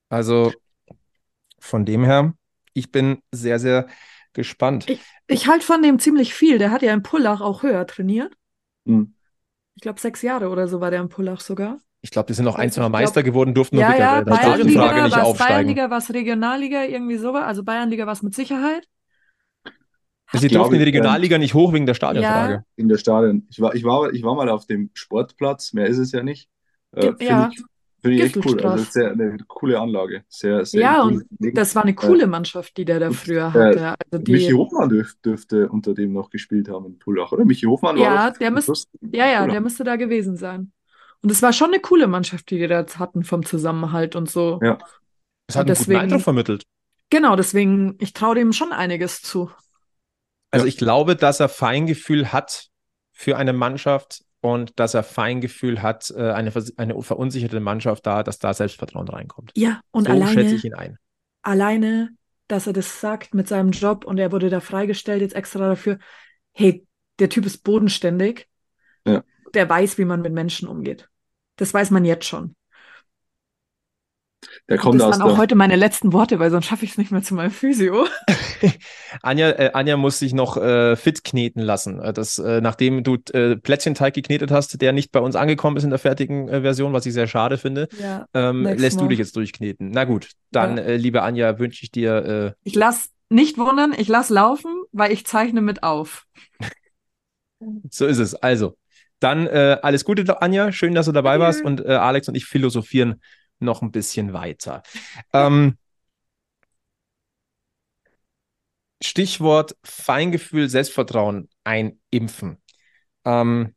Also von dem her, ich bin sehr, sehr gespannt. Ich, ich halte von dem ziemlich viel. Der hat ja in Pullach auch höher trainiert. Mhm. Ich glaube, sechs Jahre oder so war der in Pullach sogar. Ich glaube, die sind noch ein, zwei Mal Meister geworden, durften ja, nur mit ja, der, der Stadionfrage nicht aufsteigen. Bayernliga, was Regionalliga, irgendwie sowas. Also Bayernliga was mit Sicherheit. Sie durften in die Regionalliga nicht hoch wegen der Stadionfrage. Ja. In der Stadion. Ich war, ich, war, ich war mal auf dem Sportplatz, mehr ist es ja nicht. Äh, ja. Ich, Finde ich echt cool. Also sehr, eine coole Anlage. Sehr, sehr ja, und das war eine coole Mannschaft, die der da früher äh, hatte. Also die, Michi Hofmann dürf, dürfte unter dem noch gespielt haben in Pullach, oder? Michi Hofmann ja, war der müsst, Ja, ja, der müsste da gewesen sein. Und es war schon eine coole Mannschaft, die die da hatten vom Zusammenhalt und so. Ja. Es hat einen deswegen, guten Eindruck vermittelt. Genau, deswegen, ich traue dem schon einiges zu. Also ich glaube, dass er Feingefühl hat für eine Mannschaft, und dass er Feingefühl hat, äh, eine, eine verunsicherte Mannschaft da, dass da Selbstvertrauen reinkommt. Ja, und so alleine, schätze ich ihn ein. Alleine, dass er das sagt mit seinem Job und er wurde da freigestellt jetzt extra dafür. Hey, der Typ ist bodenständig. Ja. Der weiß, wie man mit Menschen umgeht. Das weiß man jetzt schon. Der kommt das aus waren auch heute meine letzten Worte, weil sonst schaffe ich es nicht mehr zu meinem Physio. Anja, äh, Anja muss sich noch äh, fit kneten lassen. Äh, das, äh, nachdem du äh, Plätzchenteig geknetet hast, der nicht bei uns angekommen ist in der fertigen äh, Version, was ich sehr schade finde, ja, ähm, lässt du dich jetzt durchkneten. Na gut, dann, ja. liebe Anja, wünsche ich dir. ich lasse nicht wundern, ich lasse laufen, weil ich zeichne mit auf. so ist es. Also, dann alles Gute, Anja. Schön, dass du dabei warst und Alex und ich philosophieren noch ein bisschen weiter. ähm, Stichwort Feingefühl, Selbstvertrauen einimpfen. Ähm,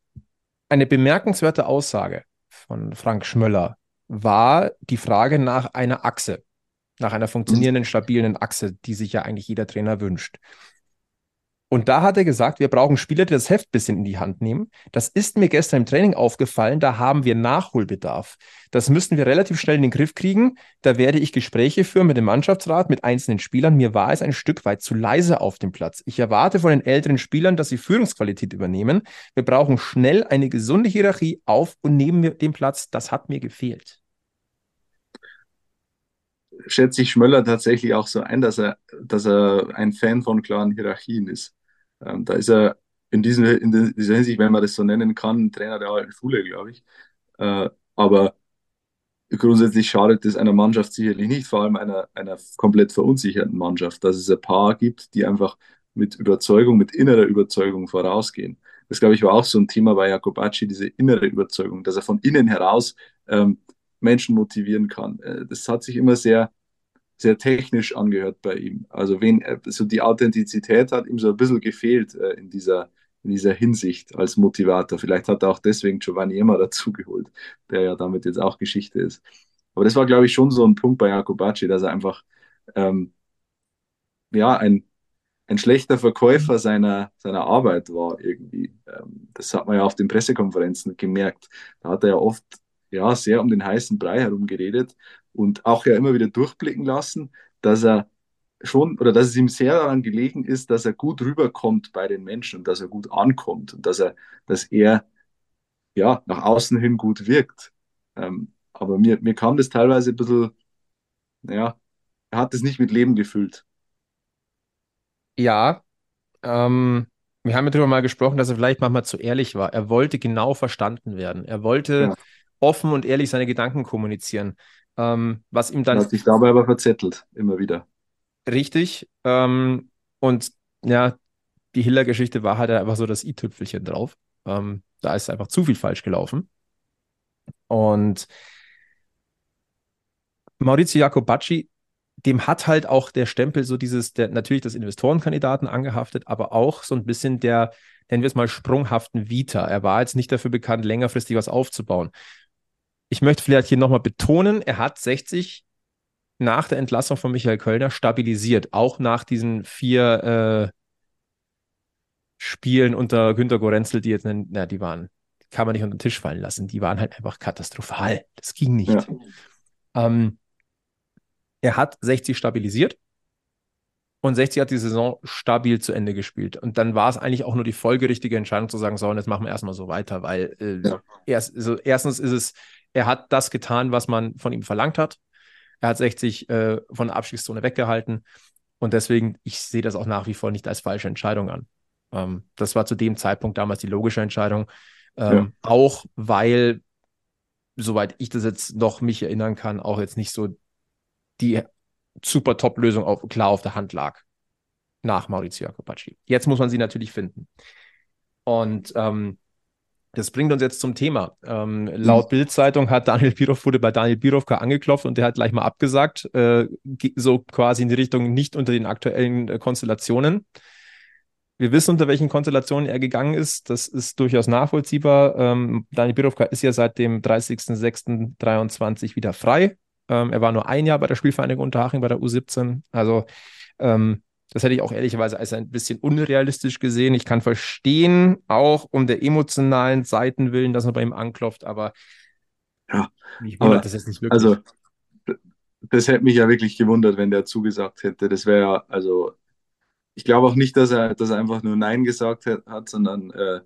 eine bemerkenswerte Aussage von Frank Schmöller war die Frage nach einer Achse, nach einer funktionierenden, stabilen Achse, die sich ja eigentlich jeder Trainer wünscht. Und da hat er gesagt, wir brauchen Spieler, die das Heft ein bisschen in die Hand nehmen. Das ist mir gestern im Training aufgefallen, da haben wir Nachholbedarf. Das müssten wir relativ schnell in den Griff kriegen. Da werde ich Gespräche führen mit dem Mannschaftsrat, mit einzelnen Spielern. Mir war es ein Stück weit zu leise auf dem Platz. Ich erwarte von den älteren Spielern, dass sie Führungsqualität übernehmen. Wir brauchen schnell eine gesunde Hierarchie auf und neben dem Platz. Das hat mir gefehlt schätze ich Schmöller tatsächlich auch so ein, dass er, dass er ein Fan von klaren Hierarchien ist. Ähm, da ist er in, diesem, in dieser Hinsicht, wenn man das so nennen kann, Trainer der alten Schule, glaube ich. Äh, aber grundsätzlich schadet es einer Mannschaft sicherlich nicht, vor allem einer, einer komplett verunsicherten Mannschaft, dass es ein paar gibt, die einfach mit Überzeugung, mit innerer Überzeugung vorausgehen. Das, glaube ich, war auch so ein Thema bei Jakobacci, diese innere Überzeugung, dass er von innen heraus ähm, Menschen motivieren kann. Äh, das hat sich immer sehr sehr technisch angehört bei ihm. Also wen, so die Authentizität hat ihm so ein bisschen gefehlt äh, in, dieser, in dieser Hinsicht als Motivator. Vielleicht hat er auch deswegen Giovanni Emma dazugeholt, der ja damit jetzt auch Geschichte ist. Aber das war, glaube ich, schon so ein Punkt bei Jakobacci, dass er einfach ähm, ja, ein, ein schlechter Verkäufer seiner, seiner Arbeit war irgendwie. Ähm, das hat man ja auf den Pressekonferenzen gemerkt. Da hat er ja oft ja, sehr um den heißen Brei herum geredet und auch ja immer wieder durchblicken lassen, dass er schon oder dass es ihm sehr daran gelegen ist, dass er gut rüberkommt bei den Menschen und dass er gut ankommt und dass er, dass er ja nach außen hin gut wirkt. Ähm, aber mir, mir kam das teilweise ein bisschen, naja, er hat es nicht mit Leben gefüllt. Ja, ähm, wir haben ja darüber mal gesprochen, dass er vielleicht manchmal zu ehrlich war. Er wollte genau verstanden werden. Er wollte Ja. Offen und ehrlich seine Gedanken kommunizieren. Ähm, was ihm Er dann hat sich dabei aber verzettelt, immer wieder. richtig ähm, und ja, die Hiller-Geschichte war halt einfach so das i-Tüpfelchen drauf. Ähm, da ist einfach zu viel falsch gelaufen. Und Maurizio Jacobacci, dem hat halt auch der Stempel so dieses, der natürlich des Investorenkandidaten angehaftet, aber auch so ein bisschen der, nennen wir es mal, sprunghaften Vita. Er war jetzt nicht dafür bekannt, längerfristig was aufzubauen. Ich möchte vielleicht hier nochmal betonen, er hat 60 nach der Entlassung von Michael Kölner stabilisiert, auch nach diesen vier äh, Spielen unter Günter Gorenzel, die jetzt, na, die waren, kann man nicht unter den Tisch fallen lassen, die waren halt einfach katastrophal. Das ging nicht. Ja. Ähm, er hat 60 stabilisiert und 60 hat die Saison stabil zu Ende gespielt. Und dann war es eigentlich auch nur die folgerichtige Entscheidung zu sagen, so, und jetzt machen wir erstmal so weiter, weil äh, Ja. erst, also erstens ist es, er hat das getan, was man von ihm verlangt hat. Er hat 60 äh, von der Abstiegszone weggehalten. Und deswegen, ich sehe das auch nach wie vor nicht als falsche Entscheidung an. Ähm, das war zu dem Zeitpunkt damals die logische Entscheidung. Ähm, Auch weil, soweit ich das jetzt noch mich erinnern kann, auch jetzt nicht so die super Top-Lösung auf, klar auf der Hand lag nach Maurizio Jacobacci. Jetzt muss man sie natürlich finden. Und ähm, das bringt uns jetzt zum Thema. Ähm, laut Bild-Zeitung hat Daniel Birov wurde bei Daniel Birovka angeklopft und der hat gleich mal abgesagt, äh, so quasi in die Richtung nicht unter den aktuellen äh, Konstellationen. Wir wissen, unter welchen Konstellationen er gegangen ist. Das ist durchaus nachvollziehbar. Ähm, Daniel Birovka ist ja seit dem 30.06.23 wieder frei. Ähm, er war nur ein Jahr bei der Spielvereinigung Unterhaching bei der U17. Also ähm, das hätte ich auch ehrlicherweise als ein bisschen unrealistisch gesehen. Ich kann verstehen, auch um der emotionalen Seiten willen, dass man bei ihm anklopft, aber Ja, mich wundert aber das jetzt nicht wirklich. Also, das hätte mich ja wirklich gewundert, wenn der zugesagt hätte. Das wäre ja, also, ich glaube auch nicht, dass er, dass er einfach nur Nein gesagt hat, hat sondern äh,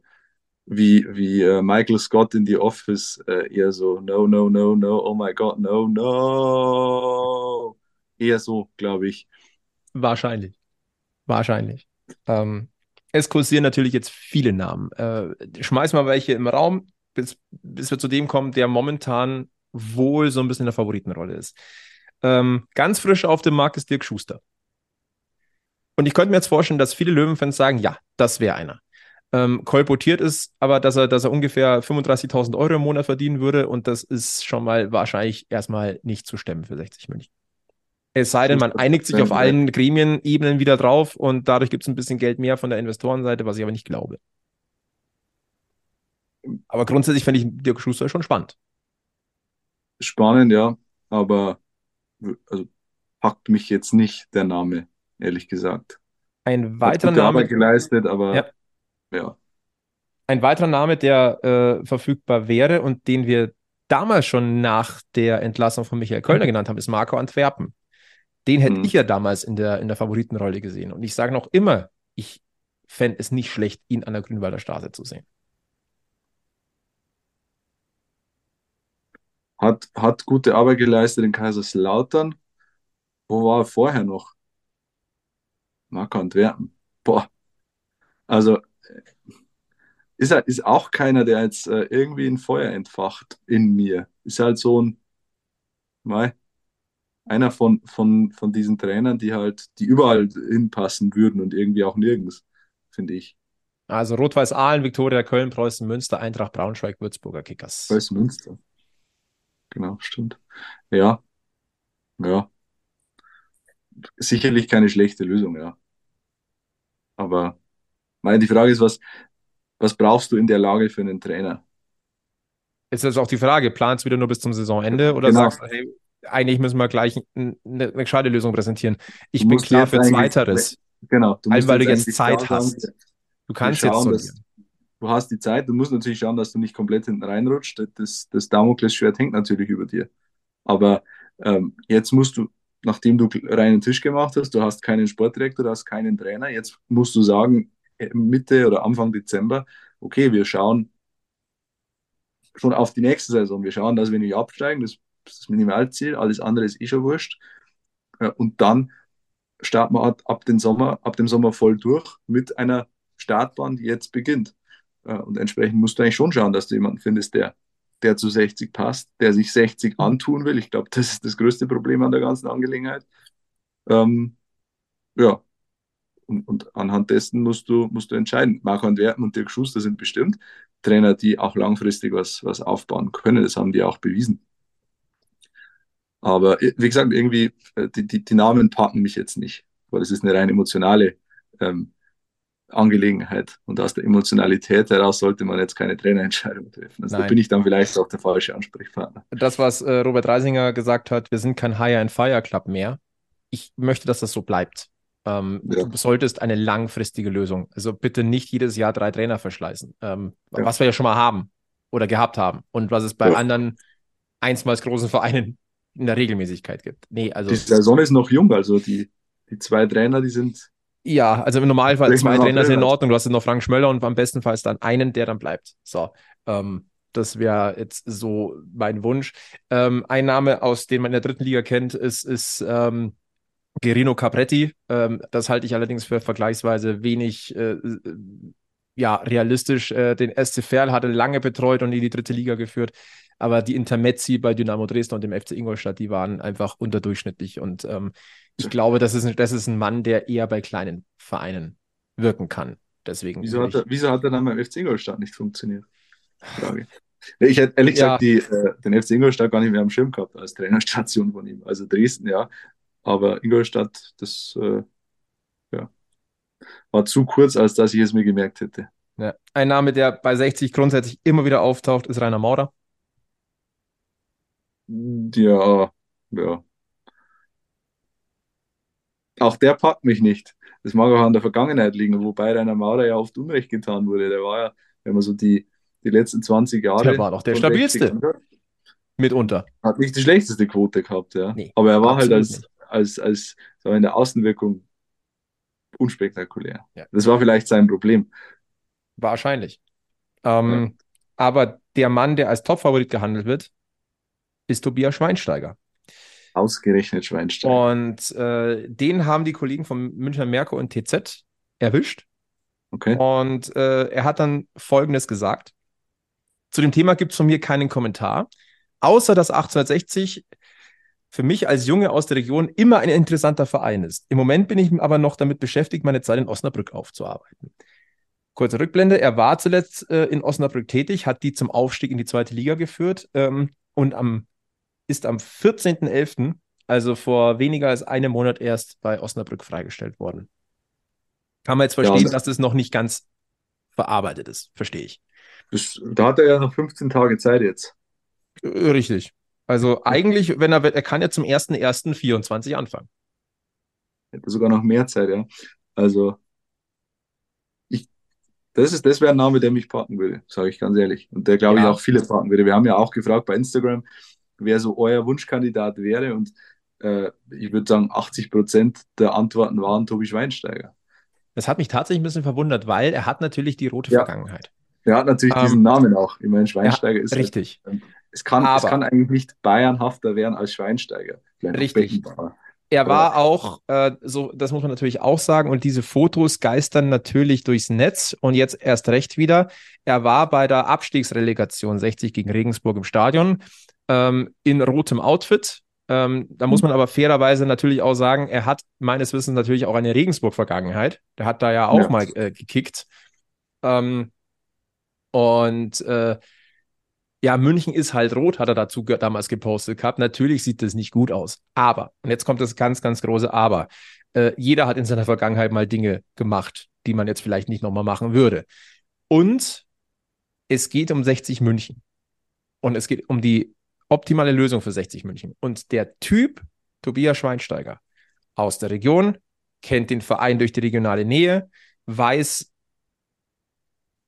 wie, wie äh, Michael Scott in The Office äh, eher so, no, no, no, no, oh my God, no, no. Eher so, glaube ich. Wahrscheinlich. Wahrscheinlich. Ähm, es kursieren natürlich jetzt viele Namen. Äh, schmeiß mal welche im Raum, bis, bis wir zu dem kommen, der momentan wohl so ein bisschen in der Favoritenrolle ist. Ähm, ganz frisch auf dem Markt ist Dirk Schuster. Und ich könnte mir jetzt vorstellen, dass viele Löwenfans sagen, ja, das wäre einer. Ähm, kolportiert ist aber, dass er, dass er ungefähr 35.000 Euro im Monat verdienen würde und das ist schon mal wahrscheinlich erstmal nicht zu stemmen für 60 München. Es sei denn, man einigt sich auf allen Gremienebenen wieder drauf und dadurch gibt es ein bisschen Geld mehr von der Investorenseite, was ich aber nicht glaube. Aber grundsätzlich finde ich Dirk Schuster schon spannend. Spannend, ja, aber also, packt mich jetzt nicht der Name, ehrlich gesagt. Ein weiterer gute Arbeit Name, geleistet, aber Ja. ja. ein weiterer Name, der äh, verfügbar wäre und den wir damals schon nach der Entlassung von Michael Kölner genannt haben, ist Marco Antwerpen. Den hätte Mhm. ich ja damals in der, in der Favoritenrolle gesehen. Und ich sage noch immer, ich fände es nicht schlecht, ihn an der Grünwalder Straße zu sehen. Hat, hat gute Arbeit geleistet in Kaiserslautern. Wo war er vorher noch? Marco Antwerpen. Boah. Also äh, ist, er, ist auch keiner, der jetzt äh, irgendwie ein Feuer entfacht in mir. Ist halt so ein, mei, einer von, von, von diesen Trainern, die halt, die überall hinpassen würden und irgendwie auch nirgends, finde ich. Also Rot-Weiß Aalen, Viktoria Köln, Preußen Münster, Eintracht Braunschweig, Würzburger Kickers. Weiß Münster. Genau, stimmt. Ja, ja. Sicherlich keine schlechte Lösung, ja. Aber meine, die Frage ist, was, was brauchst du in der Lage für einen Trainer? Ist jetzt auch die Frage, planst du wieder nur bis zum Saisonende oder Genau. sagst du, hey, eigentlich müssen wir gleich eine, eine gescheite Lösung präsentieren? Ich Du bin klar jetzt für Zweiteres. Genau, du musst weil du jetzt Zeit hast. Du kannst jetzt schauen, sondieren. Du hast die Zeit, du musst natürlich schauen, dass du nicht komplett hinten reinrutscht. Das, das Damoklesschwert hängt natürlich über dir. Aber ähm, jetzt musst du, nachdem du reinen Tisch gemacht hast, du hast keinen Sportdirektor, du hast keinen Trainer, jetzt musst du sagen, äh, Mitte oder Anfang Dezember, okay, wir schauen schon auf die nächste Saison. Wir schauen, dass wir nicht absteigen. Das das Minimalziel, alles andere ist eh schon wurscht. Und dann starten wir ab, dem Sommer, ab dem Sommer voll durch mit einer Startbahn, die jetzt beginnt. Und entsprechend musst du eigentlich schon schauen, dass du jemanden findest, der, der zu 60 passt, der sich 60 antun will. Ich glaube, das ist das größte Problem an der ganzen Angelegenheit. Ähm, ja, und, und, anhand dessen musst du, musst du entscheiden. Marco Antwerpen und Dirk Schuster sind bestimmt Trainer, die auch langfristig was, was aufbauen können. Das haben die auch bewiesen. Aber wie gesagt, irgendwie, äh, die, die, die Namen packen mich jetzt nicht, weil das ist eine rein emotionale ähm, Angelegenheit. Und aus der Emotionalität heraus sollte man jetzt keine Trainerentscheidung treffen. Also da bin ich dann vielleicht auch der falsche Ansprechpartner. Das, was äh, Robert Reisinger gesagt hat, wir sind kein Hire and Fire Club mehr. Ich möchte, dass das so bleibt. Ähm, ja. Du solltest eine langfristige Lösung. Also bitte nicht jedes Jahr drei Trainer verschleißen, ähm, ja. was wir ja schon mal haben oder gehabt haben und was es bei ja. anderen einstmals großen Vereinen in der Regelmäßigkeit gibt. Nee, also. Die Saison ist noch jung, also die, die zwei Trainer, die sind. Ja, also im Normalfall zwei Trainer sind in Ordnung. Du hast noch Frank Schmöller und am bestenfalls dann einen, der dann bleibt. So. Ähm, das wäre jetzt so mein Wunsch. Ähm, ein Name, aus dem man in der dritten Liga kennt, ist, ist ähm, Gerino Capretti. Ähm, das halte ich allerdings für vergleichsweise wenig äh, ja, realistisch. Äh, den SC Verl hatte lange betreut und in die dritte Liga geführt. Aber die Intermezzi bei Dynamo Dresden und dem FC Ingolstadt, die waren einfach unterdurchschnittlich. Und ähm, ich glaube, das ist, ein, das ist ein Mann, der eher bei kleinen Vereinen wirken kann. Deswegen wieso, hat er, wieso hat er dann beim FC Ingolstadt nicht funktioniert? Frage. Ich hätte ehrlich ja. gesagt die, äh, den FC Ingolstadt gar nicht mehr am Schirm gehabt als Trainerstation von ihm. Also Dresden, ja, aber Ingolstadt, das äh, ja, war zu kurz, als dass ich es mir gemerkt hätte. Ja. Ein Name, der bei 60 grundsätzlich immer wieder auftaucht, ist Rainer Maurer. Ja, ja. Auch der packt mich nicht. Das mag auch an der Vergangenheit liegen, wobei Rainer Maurer ja oft Unrecht getan wurde. Der war ja, wenn man so die, die letzten 20 Jahre. Der war doch der stabilste. Mitunter. Hat nicht die schlechteste Quote gehabt, ja. Nee, Aber er war halt als, nicht als, als so in der Außenwirkung unspektakulär. Ja. Das war vielleicht sein Problem. Wahrscheinlich. Ähm, ja. Aber der Mann, der als Topfavorit gehandelt wird, ist Tobias Schweinsteiger. Ausgerechnet Schweinsteiger. Und äh, den haben die Kollegen von Münchner Merkur und TZ erwischt. Okay. Und äh, er hat dann Folgendes gesagt. Zu dem Thema gibt es von mir keinen Kommentar, außer dass 1860 für mich als Junge aus der Region immer ein interessanter Verein ist. Im Moment bin ich aber noch damit beschäftigt, meine Zeit in Osnabrück aufzuarbeiten. Kurze Rückblende, er war zuletzt äh, in Osnabrück tätig, hat die zum Aufstieg in die zweite Liga geführt ähm, und am, ist am 14.11., also vor weniger als einem Monat erst bei Osnabrück freigestellt worden. Kann man jetzt verstehen, ja, dass das noch nicht ganz verarbeitet ist, verstehe ich. Das, da hat er ja noch 15 Tage Zeit jetzt. Äh, richtig. Also eigentlich, wenn er, er kann ja zum 1.1.24 anfangen. Hätte sogar noch mehr Zeit, ja. Also, ich, das ist, das wäre ein Name, der mich parken würde, sage ich ganz ehrlich. Und der, glaube ja. ich, auch viele parken würde. Wir haben ja auch gefragt bei Instagram, wer so euer Wunschkandidat wäre. Und äh, ich würde sagen, 80 Prozent der Antworten waren Tobi Schweinsteiger. Das hat mich tatsächlich ein bisschen verwundert, weil er hat natürlich die rote ja. Vergangenheit. Er hat natürlich ähm, diesen Namen auch. Ich meine, Schweinsteiger ja, ist richtig. Halt, es kann, Aber, es kann eigentlich nicht bayernhafter werden als Schweinsteiger. Richtig. Er war auch, äh, so, das muss man natürlich auch sagen, und diese Fotos geistern natürlich durchs Netz und jetzt erst recht wieder. Er war bei der Abstiegsrelegation 60 gegen Regensburg im Stadion ähm, in rotem Outfit. Ähm, da muss mhm. man aber fairerweise natürlich auch sagen, er hat meines Wissens natürlich auch eine Regensburg-Vergangenheit. Der hat da ja auch ja. mal äh, gekickt. Ähm, und äh, ja, München ist halt rot, hat er dazu damals gepostet gehabt. Natürlich sieht das nicht gut aus. Aber, und jetzt kommt das ganz, ganz große Aber. Äh, jeder hat in seiner Vergangenheit mal Dinge gemacht, die man jetzt vielleicht nicht nochmal machen würde. Und es geht um 60 München. Und es geht um die optimale Lösung für 60 München. Und der Typ, Tobias Schweinsteiger, aus der Region, kennt den Verein durch die regionale Nähe, weiß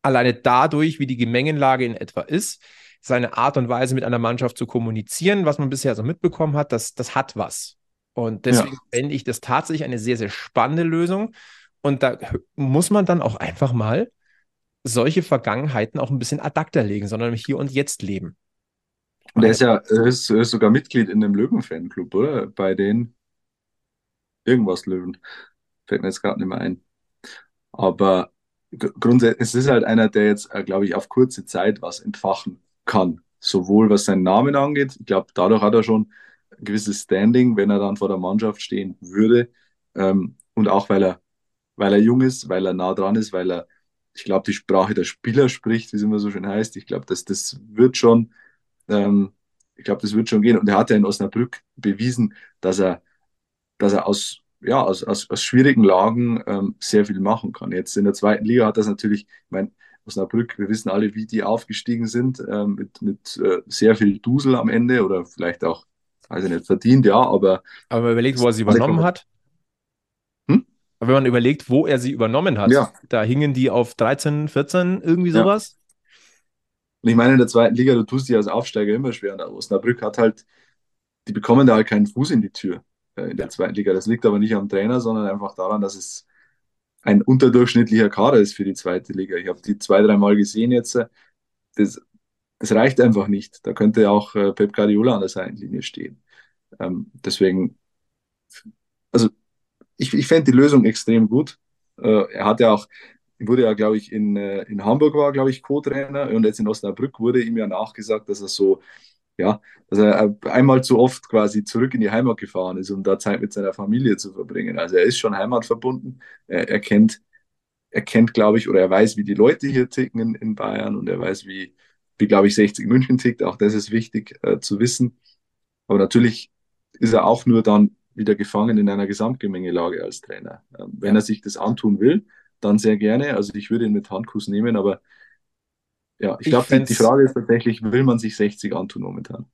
alleine dadurch, wie die Gemengenlage in etwa ist, seine Art und Weise mit einer Mannschaft zu kommunizieren, was man bisher so mitbekommen hat, das, das hat was. Und deswegen ja. fände ich das tatsächlich eine sehr, sehr spannende Lösung. Und da muss man dann auch einfach mal solche Vergangenheiten auch ein bisschen ad acta legen, sondern hier und jetzt leben. Und er ist ja er ist, er ist sogar Mitglied in dem Löwen-Fanclub, oder? Bei den irgendwas Löwen. Fällt mir jetzt gerade nicht mehr ein. Aber grundsätzlich, es ist halt einer, der jetzt, äh, glaube ich, auf kurze Zeit was entfachen kann. Sowohl was seinen Namen angeht, ich glaube, dadurch hat er schon ein gewisses Standing, wenn er dann vor der Mannschaft stehen würde. Ähm, und auch weil er, weil er jung ist, weil er nah dran ist, weil er, ich glaube, die Sprache der Spieler spricht, wie es immer so schön heißt. Ich glaube, dass das wird schon, ähm, ich glaube, das wird schon gehen. Und er hat ja in Osnabrück bewiesen, dass er, dass er aus ja, aus, aus, aus schwierigen Lagen ähm, sehr viel machen kann. Jetzt in der zweiten Liga hat das natürlich, ich meine, Osnabrück, wir wissen alle, wie die aufgestiegen sind, ähm, mit, mit äh, sehr viel Dusel am Ende oder vielleicht auch, also nicht verdient, ja, aber. Aber man überlegt, wo er sie übernommen hat. Hm? Aber wenn man überlegt, wo er sie übernommen hat, ja. da hingen die auf 13, 14, irgendwie sowas. Ja. Und ich meine, in der zweiten Liga, du tust dich als Aufsteiger immer schwer. Und Osnabrück hat halt, die bekommen da halt keinen Fuß in die Tür. Äh, in der zweiten Liga. Das liegt aber nicht am Trainer, sondern einfach daran, dass es ein unterdurchschnittlicher Kader ist für die zweite Liga. Ich habe die zwei, dreimal gesehen jetzt. Das, das reicht einfach nicht. Da könnte auch äh, Pep Guardiola an der Seitenlinie stehen. Ähm, deswegen, also ich, ich fände die Lösung extrem gut. Äh, er hat ja auch, wurde ja, glaube ich, in, in Hamburg war, glaube ich, Co-Trainer und jetzt in Osnabrück wurde ihm ja nachgesagt, dass er so ja, dass er einmal zu oft quasi zurück in die Heimat gefahren ist, um da Zeit mit seiner Familie zu verbringen. Also er ist schon heimatverbunden. Er, er kennt, er kennt, glaube ich, oder er weiß, wie die Leute hier ticken in, in Bayern und er weiß, wie, wie glaube ich, 60 München tickt. Auch das ist wichtig äh, zu wissen. Aber natürlich ist er auch nur dann wieder gefangen in einer Gesamtgemengelage als Trainer. Ähm, wenn er sich das antun will, dann sehr gerne. Also ich würde ihn mit Handkuss nehmen, aber ja, ich, ich glaube, die, die Frage ist tatsächlich, will man sich 60 antun momentan?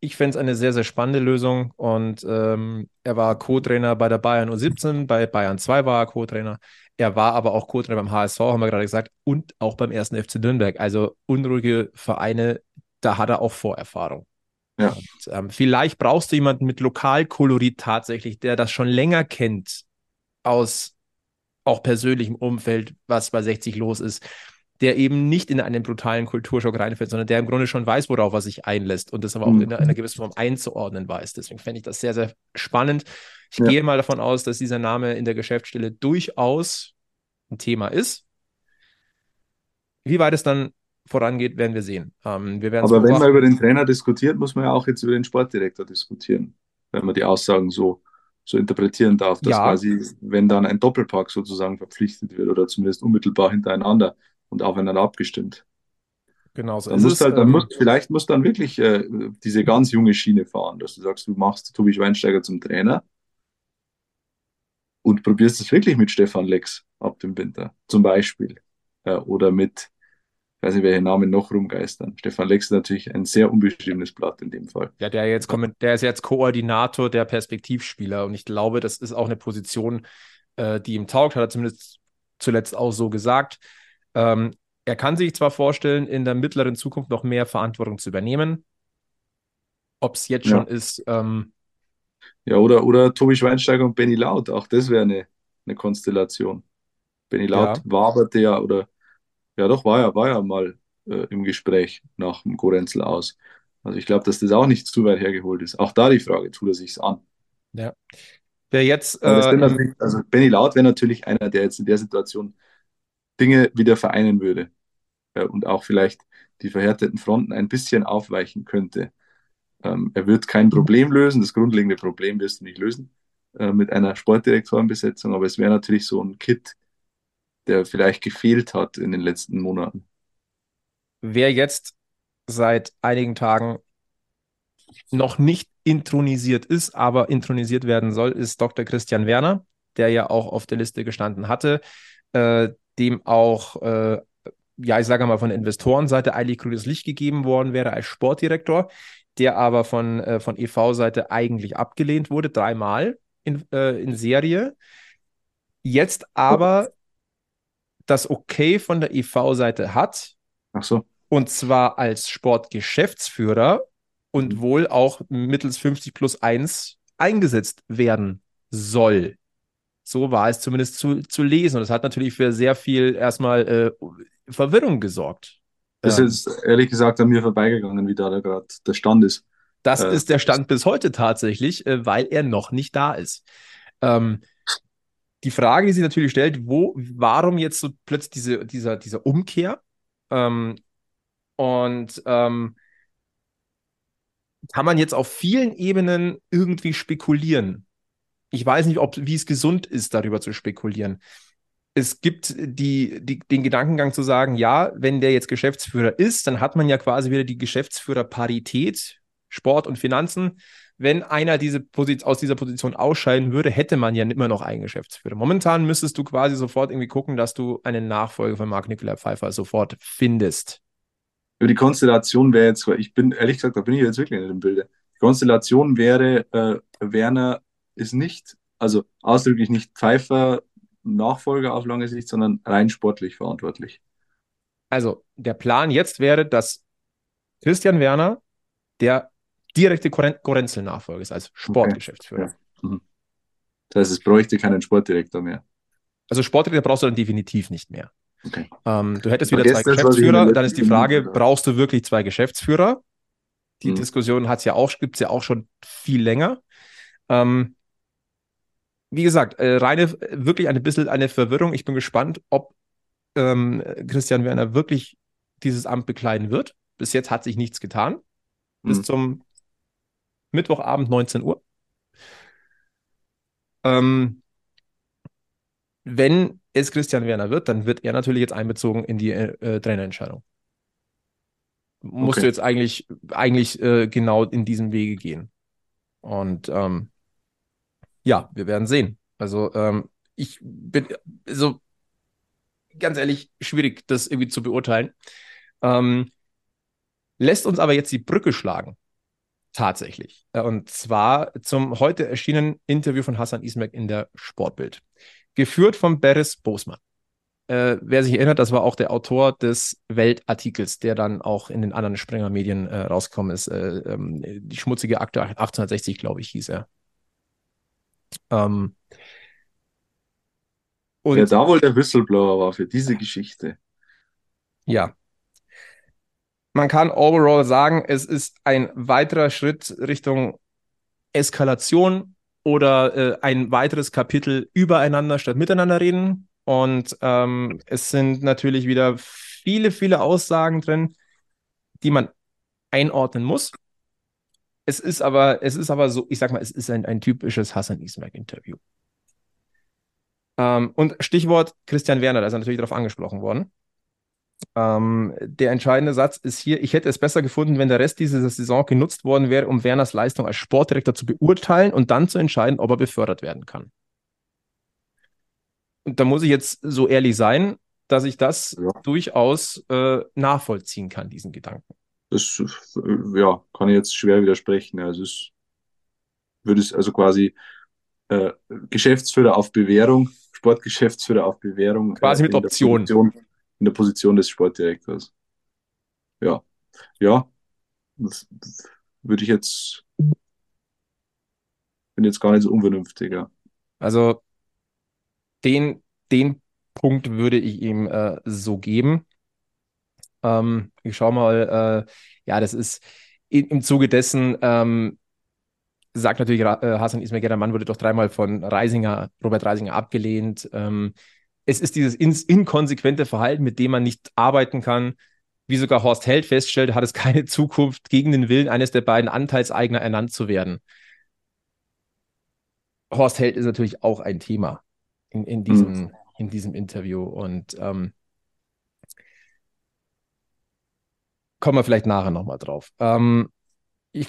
Ich fände es eine sehr, sehr spannende Lösung. Und ähm, er war Co-Trainer bei der Bayern U17, bei Bayern 2 war er Co-Trainer. Er war aber auch Co-Trainer beim HSV, haben wir gerade gesagt, und auch beim ersten FC Nürnberg. Also unruhige Vereine, da hat er auch Vorerfahrung. Ja. Und, ähm, vielleicht brauchst du jemanden mit Lokalkolorit tatsächlich, der das schon länger kennt, aus auch persönlichem Umfeld, was bei 60 los ist der eben nicht in einen brutalen Kulturschock reinfällt, sondern der im Grunde schon weiß, worauf er sich einlässt und das aber auch mhm. in einer gewissen Form einzuordnen weiß. Deswegen fände ich das sehr, sehr spannend. Ich ja. gehe mal davon aus, dass dieser Name in der Geschäftsstelle durchaus ein Thema ist. Wie weit es dann vorangeht, werden wir sehen. Ähm, wir aber wenn man über den Trainer diskutiert, muss man ja auch jetzt über den Sportdirektor diskutieren, wenn man die Aussagen so so interpretieren darf, dass ja. quasi, wenn dann ein Doppelpack sozusagen verpflichtet wird oder zumindest unmittelbar hintereinander, und aufeinander abgestimmt. Genau so. Dann musst halt, dann ähm, musst, vielleicht musst du dann wirklich äh, diese ganz junge Schiene fahren, dass du sagst, du machst Tobi Schweinsteiger zum Trainer und probierst es wirklich mit Stefan Lex ab dem Winter, zum Beispiel. Äh, oder mit, ich weiß nicht, welche Namen noch rumgeistern. Stefan Lex ist natürlich ein sehr unbeschriebenes Blatt in dem Fall. Ja, der, jetzt, der ist jetzt Koordinator der Perspektivspieler und ich glaube, das ist auch eine Position, äh, die ihm taugt, hat er zumindest zuletzt auch so gesagt. Ähm, er kann sich zwar vorstellen, in der mittleren Zukunft noch mehr Verantwortung zu übernehmen. Ob es jetzt ja. schon ist. Ähm, ja, oder, oder Tobi Schweinsteiger und Benny Laut, auch das wäre eine, eine Konstellation. Benny Laut ja. war aber der, oder ja doch, war ja, war ja mal äh, im Gespräch nach dem Gorenzel aus. Also ich glaube, dass das auch nicht zu weit hergeholt ist. Auch da die Frage, tut er sich's an? Ja. Wer jetzt. Äh, also Benny Laut wäre natürlich einer, der jetzt in der Situation Dinge wieder vereinen würde äh, und auch vielleicht die verhärteten Fronten ein bisschen aufweichen könnte. Ähm, er wird kein Problem lösen, das grundlegende Problem wirst du nicht lösen äh, mit einer Sportdirektorenbesetzung, aber es wäre natürlich so ein Kit, der vielleicht gefehlt hat in den letzten Monaten. Wer jetzt seit einigen Tagen noch nicht intronisiert ist, aber intronisiert werden soll, ist Dr. Christian Werner, der ja auch auf der Liste gestanden hatte. Äh, dem auch, äh, ja, ich sage mal, von der Investorenseite eigentlich grünes Licht gegeben worden wäre als Sportdirektor, der aber von, äh, von EV-Seite eigentlich abgelehnt wurde, dreimal in, äh, in Serie. Jetzt aber das Okay von der EV-Seite hat. Ach so. Und zwar als Sportgeschäftsführer und mhm. wohl auch mittels 50 plus 1 eingesetzt werden soll. So war es zumindest zu, zu lesen. Und das hat natürlich für sehr viel erstmal äh, Verwirrung gesorgt. Das Ähm, ist jetzt ehrlich gesagt an mir vorbeigegangen, wie da gerade der Stand ist. Das Äh, ist der Stand bis heute tatsächlich, äh, weil er noch nicht da ist. Ähm, die Frage, die sich natürlich stellt, wo, warum jetzt so plötzlich diese, dieser, dieser Umkehr? Ähm, und ähm, kann man jetzt auf vielen Ebenen irgendwie spekulieren? Ich weiß nicht, ob, wie es gesund ist, darüber zu spekulieren. Es gibt die, die, den Gedankengang zu sagen, ja, wenn der jetzt Geschäftsführer ist, dann hat man ja quasi wieder die Geschäftsführerparität, Sport und Finanzen. Wenn einer diese aus dieser Position ausscheiden würde, hätte man ja immer noch einen Geschäftsführer. Momentan müsstest du quasi sofort irgendwie gucken, dass du einen Nachfolger von Marc Nikolai Pfeiffer sofort findest. Die Konstellation wäre jetzt, ich bin ehrlich gesagt, da bin ich jetzt wirklich nicht im Bilde. Die Konstellation wäre, äh, Werner ist nicht, also ausdrücklich nicht Pfeiffer Nachfolger auf lange Sicht, sondern rein sportlich verantwortlich. Also der Plan jetzt wäre, dass Christian Werner der direkte Koren- Korenzel-Nachfolger ist als Sportgeschäftsführer. Ja. Mhm. Das heißt, es bräuchte keinen Sportdirektor mehr. Also Sportdirektor brauchst du dann definitiv nicht mehr. Okay. Ähm, du hättest wieder zwei Geschäftsführer, dann ist die Frage, brauchst du wirklich zwei Geschäftsführer? Die Mhm. Diskussion hat's ja auch, gibt's ja auch schon viel länger. Ähm, wie gesagt, äh, reine, wirklich ein bisschen eine Verwirrung. Ich bin gespannt, ob ähm, Christian Werner wirklich dieses Amt bekleiden wird. Bis jetzt hat sich nichts getan. Bis Mhm. zum Mittwochabend 19 Uhr. Ähm, wenn es Christian Werner wird, dann wird er natürlich jetzt einbezogen in die äh, Trainerentscheidung. Musst Okay. du jetzt eigentlich, eigentlich äh, genau in diesem Wege gehen. Und ähm, ja, wir werden sehen. Also ähm, ich bin so ganz ehrlich schwierig, das irgendwie zu beurteilen. Ähm, lässt uns aber jetzt die Brücke schlagen. Tatsächlich. Äh, Und zwar zum heute erschienenen Interview von Hassan Ismail in der Sportbild. Geführt von Beres Bosmann. Äh, wer sich erinnert, das war auch der Autor des Weltartikels, der dann auch in den anderen Springer-Medien äh, rausgekommen ist. Äh, ähm, die schmutzige Akte 1860, glaube ich, hieß er. Ähm, und Wer da wohl der Whistleblower war für diese Geschichte. Ja. Man kann overall sagen, es ist ein weiterer Schritt Richtung Eskalation oder äh, ein weiteres Kapitel übereinander statt miteinander reden. Und ähm, es sind natürlich wieder viele, viele Aussagen drin, die man einordnen muss. Es ist aber, es ist aber so, ich sag mal, es ist ein, ein typisches Hassan Ismail-Interview. Ähm, und Stichwort Christian Werner, da ist er natürlich darauf angesprochen worden. Ähm, der entscheidende Satz ist hier, ich hätte es besser gefunden, wenn der Rest dieser Saison genutzt worden wäre, um Werners Leistung als Sportdirektor zu beurteilen und dann zu entscheiden, ob er befördert werden kann. Und da muss ich jetzt so ehrlich sein, dass ich das Ja. durchaus äh, nachvollziehen kann, diesen Gedanken. Das äh, ja, kann ich jetzt schwer widersprechen. Also es würde es also quasi äh, Geschäftsführer auf Bewährung, Sportgeschäftsführer auf Bewährung. Quasi äh, mit der Option. Position, in der Position des Sportdirektors. Ja, ja, das würde ich jetzt, bin jetzt gar nicht so unvernünftig, ja. Also den, den Punkt würde ich ihm äh, so geben. Ähm, ich schau mal, äh, ja, das ist in, im Zuge dessen, ähm, sagt natürlich äh, Hasan Ismail, der Mann wurde doch dreimal von Reisinger, Robert Reisinger abgelehnt. Ähm, es ist dieses ins, inkonsequente Verhalten, mit dem man nicht arbeiten kann. Wie sogar Horst Held feststellt, hat es keine Zukunft, gegen den Willen eines der beiden Anteilseigner ernannt zu werden. Horst Held ist natürlich auch ein Thema in, in, diesem, in diesem Interview. Und ähm, kommen wir vielleicht nachher nochmal drauf. Ähm, ich,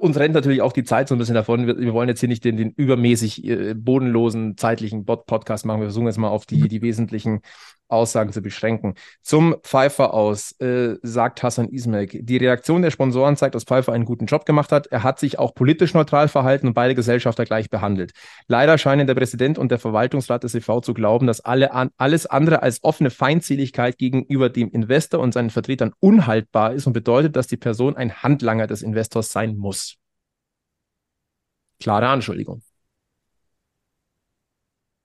uns rennt natürlich auch die Zeit so ein bisschen davon. Wir, wir wollen jetzt hier nicht den, den übermäßig äh, bodenlosen zeitlichen Bot Podcast machen. Wir versuchen jetzt mal auf die, die wesentlichen Aussagen zu beschränken. Zum Pfeiffer aus, äh, sagt Hassan Ismail. Die Reaktion der Sponsoren zeigt, dass Pfeiffer einen guten Job gemacht hat. Er hat sich auch politisch neutral verhalten und beide Gesellschafter gleich behandelt. Leider scheinen der Präsident und der Verwaltungsrat des EV zu glauben, dass alle an, alles andere als offene Feindseligkeit gegenüber dem Investor und seinen Vertretern unhaltbar ist und bedeutet, dass die Person ein Handlanger des Investors sein muss. Klare Anschuldigung.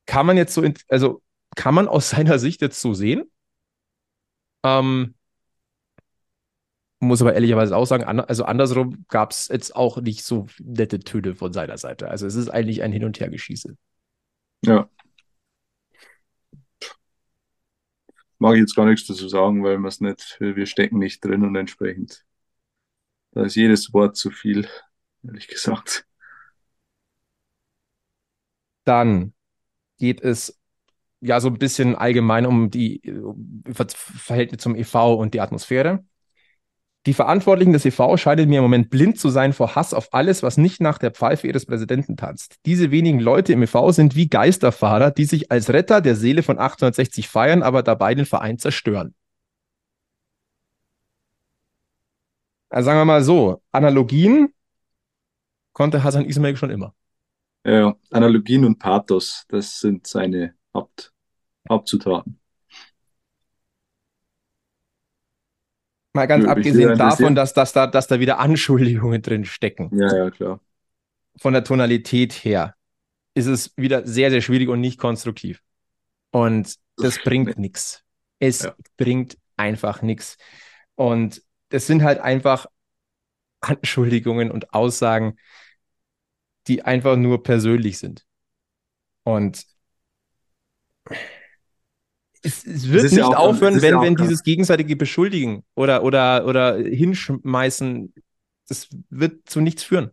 Kann man jetzt so, also kann man aus seiner Sicht jetzt so sehen? Ähm, muss aber ehrlicherweise auch sagen, also andersrum gab es jetzt auch nicht so nette Töne von seiner Seite. Also es ist eigentlich ein Hin- und Hergeschieße. Ja. Mag ich jetzt gar nichts dazu sagen, weil wir es nicht, wir stecken nicht drin und entsprechend. Da ist jedes Wort zu viel, ehrlich gesagt. Dann geht es ja so ein bisschen allgemein um die Verhältnisse zum EV und die Atmosphäre. Die Verantwortlichen des EV scheinen mir im Moment blind zu sein vor Hass auf alles, was nicht nach der Pfeife ihres Präsidenten tanzt. Diese wenigen Leute im EV sind wie Geisterfahrer, die sich als Retter der Seele von 1860 feiern, aber dabei den Verein zerstören. Also sagen wir mal so, Analogien konnte Hassan Ismail schon immer. Ja, Analogien und Pathos, das sind seine Haupt, Hauptzutaten. Mal ganz abgesehen davon, dass, dass, da, dass da wieder Anschuldigungen drin stecken. Ja, ja, klar. Von der Tonalität her ist es wieder sehr, sehr schwierig und nicht konstruktiv. Und das bringt nichts. Es ja. bringt einfach nichts. Und das sind halt einfach Anschuldigungen und Aussagen, die einfach nur persönlich sind. Und es, es wird nicht ja auch, aufhören, wenn, ja wenn dieses gegenseitige Beschuldigen oder, oder, oder Hinschmeißen, das wird zu nichts führen.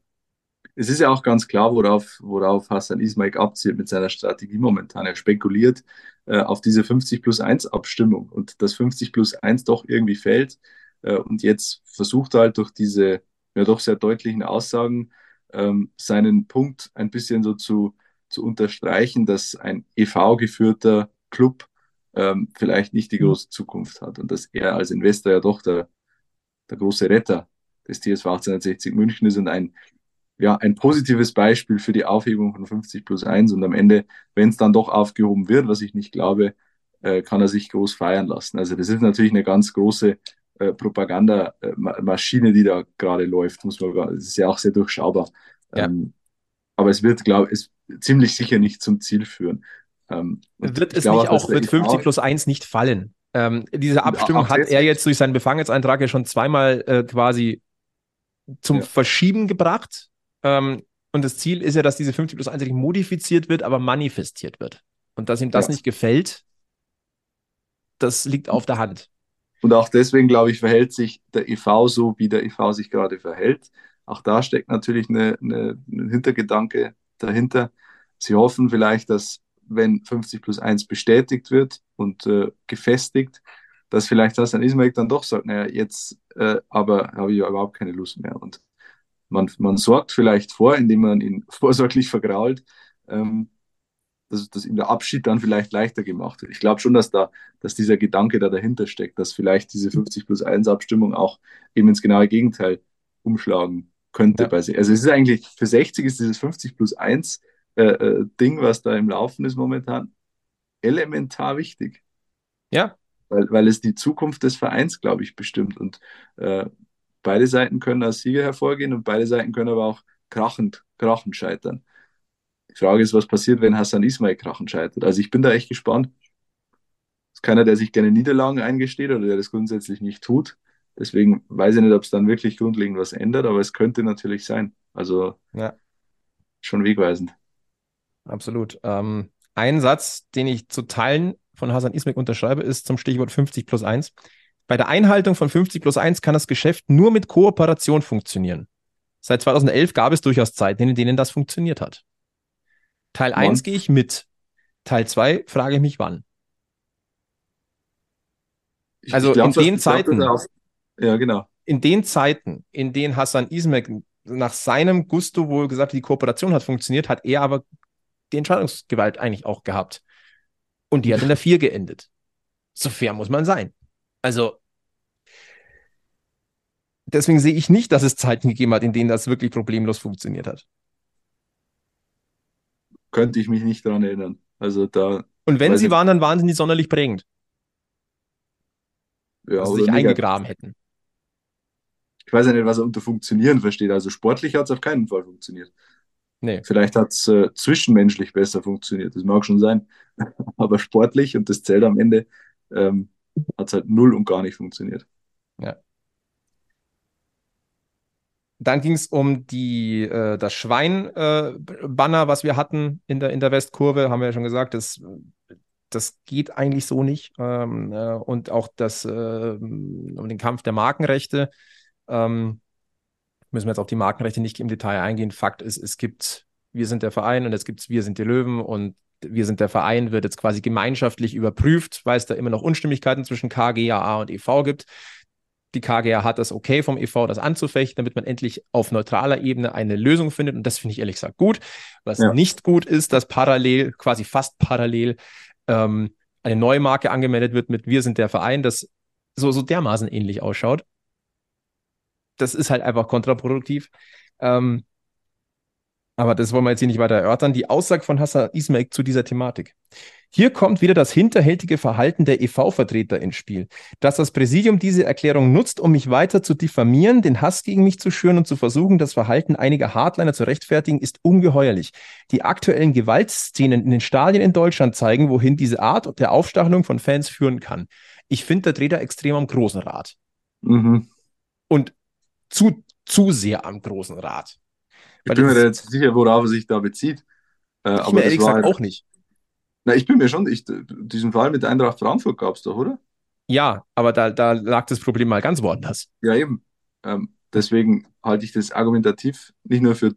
Es ist ja auch ganz klar, worauf, worauf Hassan Ismail abzielt mit seiner Strategie momentan. Er spekuliert äh, auf diese 50 plus 1 Abstimmung und dass 50 plus 1 doch irgendwie fällt. Äh, und jetzt versucht er halt durch diese ja doch sehr deutlichen Aussagen ähm, seinen Punkt ein bisschen so zu, zu unterstreichen, dass ein EV-geführter Club ähm, vielleicht nicht die mhm. große Zukunft hat und dass er als Investor ja doch der, der große Retter des TSV 1860 München ist und ein, ja, ein positives Beispiel für die Aufhebung von 50 plus 1 und am Ende, wenn es dann doch aufgehoben wird, was ich nicht glaube, äh, kann er sich groß feiern lassen. Also das ist natürlich eine ganz große äh, Propagandamaschine, die da gerade läuft, muss man, das ist ja auch sehr durchschaubar. Ja. Ähm, aber es wird, glaube ich, ziemlich sicher nicht zum Ziel führen. Ähm, wird es glaube, nicht auch, wird 50 plus 1 nicht fallen? Ähm, diese Abstimmung hat er jetzt durch seinen Befangenseintrag ja schon zweimal äh, quasi zum ja. Verschieben gebracht. Ähm, und das Ziel ist ja, dass diese 50 plus 1 nicht modifiziert wird, aber manifestiert wird. Und dass ihm das ja. nicht gefällt, das liegt auf der Hand. Und auch deswegen, glaube ich, verhält sich der EV so, wie der EV sich gerade verhält. Auch da steckt natürlich eine, eine, ein Hintergedanke dahinter. Sie hoffen vielleicht, dass wenn 50 plus 1 bestätigt wird und äh, gefestigt, dass vielleicht Hassan Ismail dann doch sagt, naja, jetzt äh, aber habe ich ja überhaupt keine Lust mehr. Und man, man sorgt vielleicht vor, indem man ihn vorsorglich vergrault, ähm, dass, dass ihm der Abschied dann vielleicht leichter gemacht wird. Ich glaube schon, dass da, dass dieser Gedanke da dahinter steckt, dass vielleicht diese 50 plus 1 Abstimmung auch eben ins genaue Gegenteil umschlagen könnte ja. bei sich. Also es ist eigentlich, für 60 ist dieses 50 plus 1 äh, äh, Ding, was da im Laufen ist momentan, elementar wichtig. Ja. Weil, weil es die Zukunft des Vereins, glaube ich, bestimmt. Und äh, beide Seiten können als Sieger hervorgehen und beide Seiten können aber auch krachend, krachend scheitern. Die Frage ist, was passiert, wenn Hassan Ismail krachend scheitert. Also ich bin da echt gespannt. Das ist keiner, der sich gerne Niederlagen eingesteht oder der das grundsätzlich nicht tut. Deswegen weiß ich nicht, ob es dann wirklich grundlegend was ändert, aber es könnte natürlich sein. Also ja. schon wegweisend. Absolut. Ähm, ein Satz, den ich zu Teilen von Hasan Ismek unterschreibe, ist zum Stichwort 50 plus 1. Bei der Einhaltung von 50 plus 1 kann das Geschäft nur mit Kooperation funktionieren. Seit 2011 gab es durchaus Zeiten, in denen das funktioniert hat. Teil 1 gehe ich mit. Teil 2 frage ich mich wann. Ich, also glaub, in den Zeiten, ja, genau. in den Zeiten, in denen Hassan Ismek nach seinem Gusto wohl gesagt, die Kooperation hat funktioniert, hat er aber die Entscheidungsgewalt eigentlich auch gehabt. Und die hat in der 4 geendet. So fair muss man sein. Also, deswegen sehe ich nicht, dass es Zeiten gegeben hat, in denen das wirklich problemlos funktioniert hat. Könnte ich mich nicht daran erinnern. Also da. Und wenn sie waren, dann waren sie nicht sonderlich prägend. Ja, dass sie sich eingegraben hätten. Ich weiß ja nicht, was er unter Funktionieren versteht. Also sportlich hat es auf keinen Fall funktioniert. Nee. Vielleicht hat es äh, zwischenmenschlich besser funktioniert, das mag schon sein. Aber sportlich, und das zählt am Ende, ähm, hat es halt null und gar nicht funktioniert. Ja. Dann ging es um die, äh, das Schwein-Banner, äh, was wir hatten in der, in der Westkurve, haben wir ja schon gesagt, das, das geht eigentlich so nicht. Ähm, äh, und auch das, äh, um den Kampf der Markenrechte. Ähm, müssen wir jetzt auf die Markenrechte nicht im Detail eingehen. Fakt ist, es gibt, wir sind der Verein und jetzt gibt es Wir sind die Löwen und wir sind der Verein, wird jetzt quasi gemeinschaftlich überprüft, weil es da immer noch Unstimmigkeiten zwischen KGAA und EV gibt. Die KGA hat das okay vom EV, das anzufechten, damit man endlich auf neutraler Ebene eine Lösung findet. Und das finde ich ehrlich gesagt gut. Was ja. nicht gut ist, dass parallel, quasi fast parallel, ähm, eine neue Marke angemeldet wird mit Wir sind der Verein, das so, so dermaßen ähnlich ausschaut. Das ist halt einfach kontraproduktiv. Ähm, aber das wollen wir jetzt hier nicht weiter erörtern. Die Aussage von Hassan Ismail zu dieser Thematik. Hier kommt wieder das hinterhältige Verhalten der EV-Vertreter ins Spiel. Dass das Präsidium diese Erklärung nutzt, um mich weiter zu diffamieren, den Hass gegen mich zu schüren und zu versuchen, das Verhalten einiger Hardliner zu rechtfertigen, ist ungeheuerlich. Die aktuellen Gewaltszenen in den Stadien in Deutschland zeigen, wohin diese Art der Aufstachelung von Fans führen kann. Ich finde, der dreht da extrem am großen Rad. Mhm. Und zu, zu sehr am großen Rad. Ich bin mir da jetzt sicher, worauf er sich da bezieht. Äh, ich aber mir ehrlich gesagt halt, auch nicht. Na, ich bin mir schon, ich, diesen Fall mit Eintracht Frankfurt gab es doch, oder? Ja, aber da, da lag das Problem mal ganz woanders. Ja, eben. Ähm, deswegen halte ich das argumentativ nicht nur für,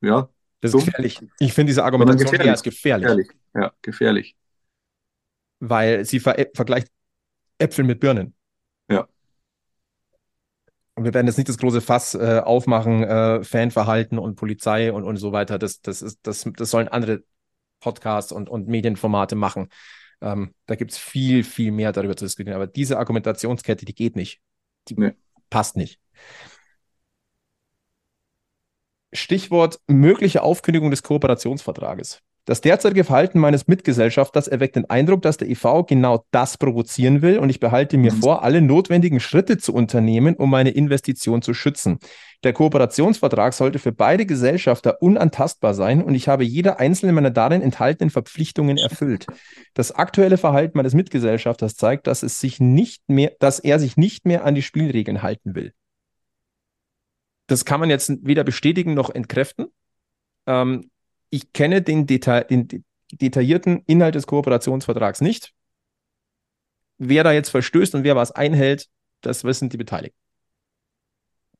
ja, das ist gefährlich. Ich finde diese Argumentation gefährlich. eher gefährlich. gefährlich. Ja, gefährlich. Weil sie ver vergleicht Äpfel mit Birnen. Und wir werden jetzt nicht das große Fass äh, aufmachen, äh, Fanverhalten und Polizei und, und so weiter. Das, das, ist, das, das sollen andere Podcasts und, und Medienformate machen. Ähm, da gibt es viel, viel mehr darüber zu diskutieren. Aber diese Argumentationskette, die geht nicht. Die nee. passt nicht. Stichwort mögliche Aufkündigung des Kooperationsvertrages. Das derzeitige Verhalten meines Mitgesellschafters erweckt den Eindruck, dass der EV genau das provozieren will und ich behalte mir mhm. vor, alle notwendigen Schritte zu unternehmen, um meine Investition zu schützen. Der Kooperationsvertrag sollte für beide Gesellschafter unantastbar sein und ich habe jede einzelne meiner darin enthaltenen Verpflichtungen erfüllt. Das aktuelle Verhalten meines Mitgesellschafters zeigt, dass es sich nicht mehr, dass er sich nicht mehr an die Spielregeln halten will. Das kann man jetzt weder bestätigen noch entkräften. Ähm, ich kenne den, Deta den detaillierten Inhalt des Kooperationsvertrags nicht. Wer da jetzt verstößt und wer was einhält, das wissen die Beteiligten.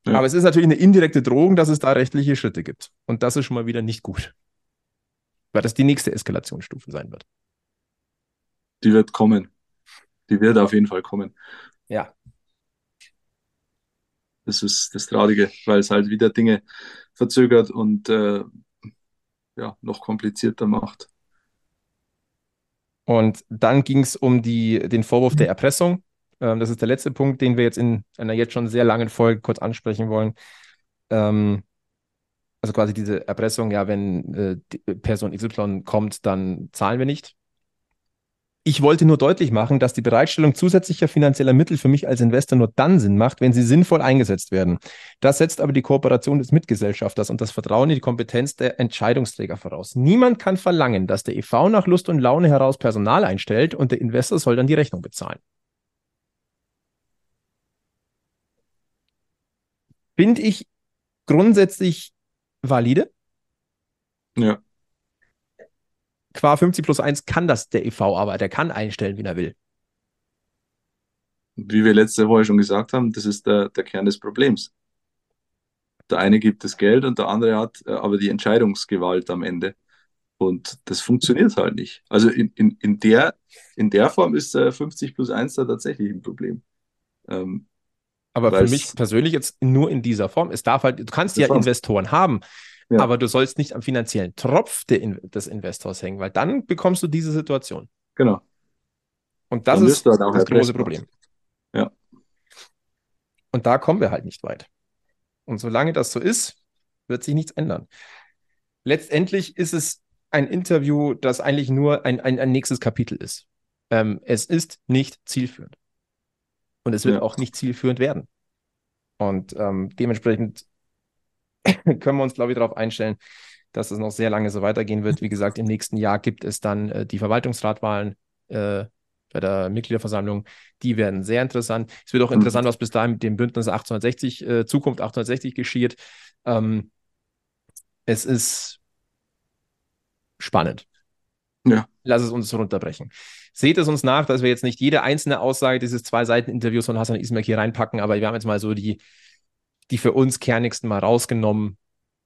Ja. Aber es ist natürlich eine indirekte Drohung, dass es da rechtliche Schritte gibt. Und das ist schon mal wieder nicht gut. Weil das die nächste Eskalationsstufe sein wird. Die wird kommen. Die wird auf jeden Fall kommen. Ja. Das ist das Traurige, weil es halt wieder Dinge verzögert und äh, ja, noch komplizierter macht. Und dann ging es um die, den Vorwurf der Erpressung. Ähm, das ist der letzte Punkt, den wir jetzt in einer jetzt schon sehr langen Folge kurz ansprechen wollen. Ähm, also quasi diese Erpressung, ja, wenn äh, Person XY kommt, dann zahlen wir nicht. Ich wollte nur deutlich machen, dass die Bereitstellung zusätzlicher finanzieller Mittel für mich als Investor nur dann Sinn macht, wenn sie sinnvoll eingesetzt werden. Das setzt aber die Kooperation des Mitgesellschafters und das Vertrauen in die Kompetenz der Entscheidungsträger voraus. Niemand kann verlangen, dass der EV nach Lust und Laune heraus Personal einstellt und der Investor soll dann die Rechnung bezahlen. Finde ich grundsätzlich valide. Ja qua 50 plus 1 kann das der EV aber, der kann einstellen, wie er will. Wie wir letzte Woche schon gesagt haben, das ist der, der Kern des Problems. Der eine gibt das Geld und der andere hat äh, aber die Entscheidungsgewalt am Ende. Und das funktioniert halt nicht. Also in, in, in, der, in der Form ist äh, 50 plus 1 da tatsächlich ein Problem. Ähm, aber für mich persönlich jetzt nur in dieser Form. Es darf halt, du kannst ja Investoren haben, ja. Aber du sollst nicht am finanziellen Tropf In des Investors hängen, weil dann bekommst du diese Situation. Genau. Und das ist halt das große Problem. Ja. Und da kommen wir halt nicht weit. Und solange das so ist, wird sich nichts ändern. Letztendlich ist es ein Interview, das eigentlich nur ein, ein, ein nächstes Kapitel ist. Ähm, es ist nicht zielführend. Und es wird ja. auch nicht zielführend werden. Und ähm, dementsprechend können wir uns, glaube ich, darauf einstellen, dass es noch sehr lange so weitergehen wird. Wie gesagt, im nächsten Jahr gibt es dann äh, die Verwaltungsratwahlen. Äh, bei der Mitgliederversammlung. Die werden sehr interessant. Es wird auch mhm. interessant, was bis dahin mit dem Bündnis 1860, äh, Zukunft 1860 geschieht. Ähm, es ist spannend. Ja. Lass es uns runterbrechen. Seht es uns nach, dass wir jetzt nicht jede einzelne Aussage dieses zwei Seiten Interviews von Hassan Ismail hier reinpacken, aber wir haben jetzt mal so die, die für uns kernigsten mal rausgenommen,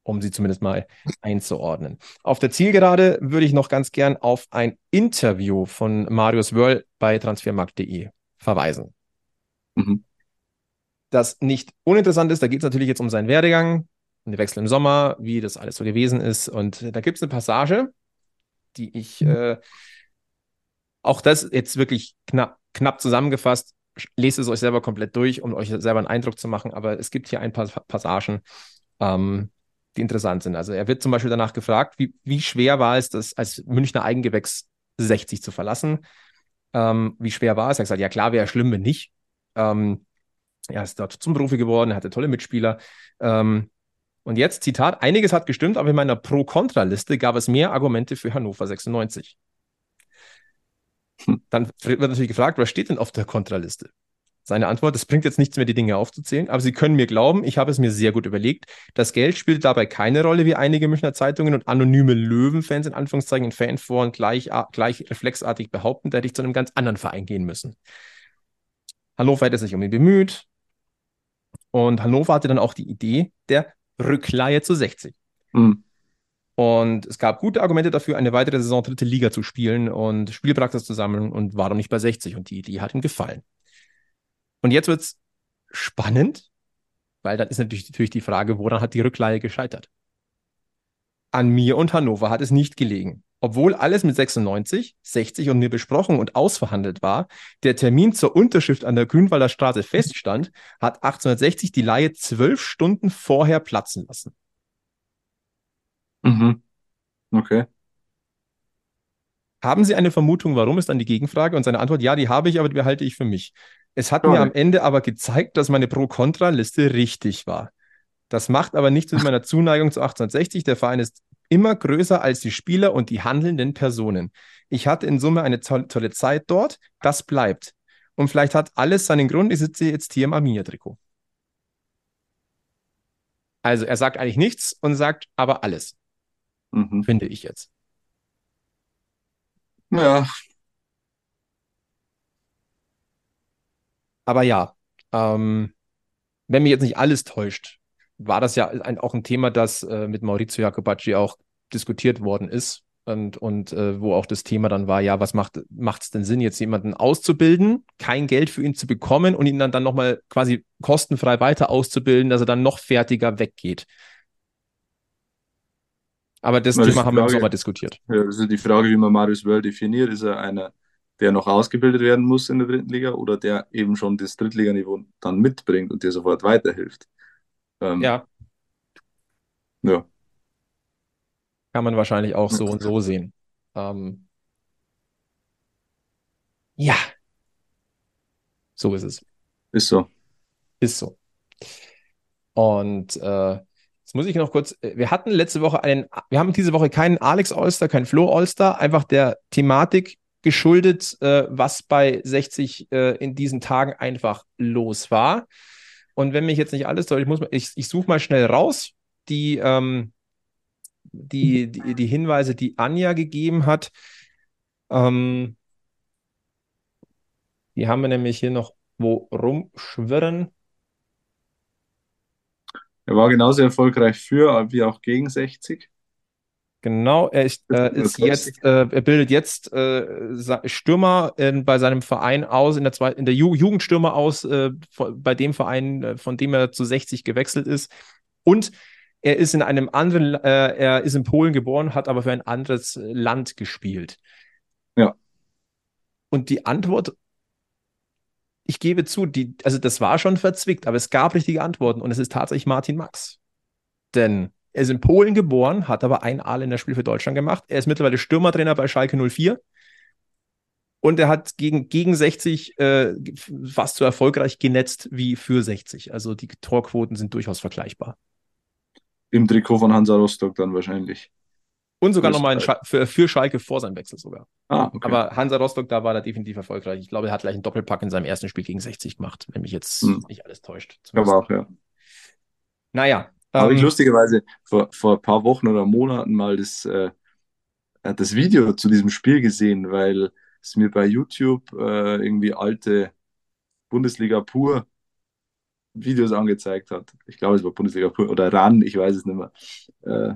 um sie zumindest mal einzuordnen. Auf der Zielgerade würde ich noch ganz gern auf ein Interview von Marius Wörl bei transfermarkt.de verweisen. Mhm. Das nicht uninteressant ist, da geht es natürlich jetzt um seinen Werdegang, um den Wechsel im Sommer, wie das alles so gewesen ist. Und da gibt es eine Passage, die ich mhm. äh, auch das jetzt wirklich knapp, knapp zusammengefasst, lest es euch selber komplett durch, um euch selber einen Eindruck zu machen. Aber es gibt hier ein paar Passagen, ähm, die interessant sind. Also er wird zum Beispiel danach gefragt, wie, wie schwer war es, das als Münchner Eigengewächs 60 zu verlassen? Ähm, wie schwer war es? Er hat gesagt, ja klar, wäre schlimm, wenn nicht. Ähm, er ist dort zum Profi geworden, er hatte tolle Mitspieler. Ähm, und jetzt, Zitat, einiges hat gestimmt, aber in meiner Pro-Kontra-Liste gab es mehr Argumente für Hannover 96. Dann wird natürlich gefragt, was steht denn auf der Kontraliste? Seine Antwort, es bringt jetzt nichts mehr, die Dinge aufzuzählen, aber Sie können mir glauben, ich habe es mir sehr gut überlegt. Das Geld spielt dabei keine Rolle, wie einige Münchner Zeitungen und anonyme Löwenfans in Anführungszeichen in Fanforen gleich, gleich reflexartig behaupten, da hätte ich zu einem ganz anderen Verein gehen müssen. Hannover hätte sich um ihn bemüht und Hannover hatte dann auch die Idee der Rückleihe zu 60. Mhm. Und es gab gute Argumente dafür, eine weitere Saison dritte Liga zu spielen und Spielpraxis zu sammeln und war doch nicht bei 60 und die Idee hat ihm gefallen. Und jetzt wird es spannend, weil dann ist natürlich, natürlich die Frage, woran hat die Rückleihe gescheitert? An mir und Hannover hat es nicht gelegen. Obwohl alles mit 96, 60 und mir besprochen und ausverhandelt war, der Termin zur Unterschrift an der Grünwalder Straße feststand, hat 1860 die Laie zwölf Stunden vorher platzen lassen. Mhm. Okay. Haben Sie eine Vermutung, warum ist dann die Gegenfrage? Und seine Antwort, ja, die habe ich, aber die behalte ich für mich. Es hat Sorry. mir am Ende aber gezeigt, dass meine Pro-Kontra-Liste richtig war. Das macht aber nichts mit meiner Zuneigung zu 1860. Der Verein ist immer größer als die Spieler und die handelnden Personen. Ich hatte in Summe eine tolle, tolle Zeit dort. Das bleibt. Und vielleicht hat alles seinen Grund. Ich sitze jetzt hier im Arminia-Trikot. Also er sagt eigentlich nichts und sagt aber alles. Mhm. Finde ich jetzt. Ja. Aber ja, ähm, wenn mir jetzt nicht alles täuscht, war das ja ein, auch ein Thema, das äh, mit Maurizio Jacobacci auch diskutiert worden ist. Und, und äh, wo auch das Thema dann war, ja, was macht es denn Sinn, jetzt jemanden auszubilden, kein Geld für ihn zu bekommen und ihn dann, dann nochmal quasi kostenfrei weiter auszubilden, dass er dann noch fertiger weggeht. Aber das, das Thema haben Frage, wir im Sommer diskutiert. Ja, das ist die Frage, wie man Marius Wörl definiert. Ist er einer, der noch ausgebildet werden muss in der dritten Liga oder der eben schon das Drittliganiveau dann mitbringt und dir sofort weiterhilft? Ähm, ja. Ja. Kann man wahrscheinlich auch so und so sehen. Ähm, ja. So ist es. Ist so. Ist so. Und äh, jetzt muss ich noch kurz, äh, wir hatten letzte Woche einen, wir haben diese Woche keinen Alex Olster, keinen Flo Olster, einfach der Thematik geschuldet, äh, was bei 60 äh, in diesen Tagen einfach los war. Und wenn mich jetzt nicht alles täuscht, ich, ich, ich suche mal schnell raus, die, ähm, die, die, die, Hinweise, die Anja gegeben hat. Ähm, die haben wir nämlich hier noch wo rumschwirren. Er war genauso erfolgreich für wie auch gegen 60. Genau, er ist, äh, ist jetzt, äh, er bildet jetzt äh, Stürmer in, bei seinem Verein aus, in der, zwei, in der Ju Jugendstürmer aus, äh, bei dem Verein, äh, von dem er zu 60 gewechselt ist. Und er ist in einem anderen, äh, er ist in Polen geboren, hat aber für ein anderes Land gespielt. Ja. Und die Antwort, ich gebe zu, die, also das war schon verzwickt, aber es gab richtige Antworten und es ist tatsächlich Martin Max. Denn er ist in Polen geboren, hat aber ein A-Länderspiel für Deutschland gemacht. Er ist mittlerweile Stürmertrainer bei Schalke 04. Und er hat gegen, gegen 60 äh, fast so erfolgreich genetzt wie für 60. Also die Torquoten sind durchaus vergleichbar. Im Trikot von Hansa Rostock dann wahrscheinlich. Und sogar nochmal für, für Schalke vor seinem Wechsel sogar. Ah, okay. Aber Hansa Rostock, da war er definitiv erfolgreich. Ich glaube, er hat gleich einen Doppelpack in seinem ersten Spiel gegen 60 gemacht, wenn mich jetzt Hm. nicht alles täuscht. aber auch, ja. Naja. Habe ich ähm, lustigerweise vor, vor ein paar Wochen oder Monaten mal das, äh, das Video zu diesem Spiel gesehen, weil es mir bei YouTube äh, irgendwie alte Bundesliga pur Videos angezeigt hat. Ich glaube, es war Bundesliga pur oder RAN, ich weiß es nicht mehr. Äh,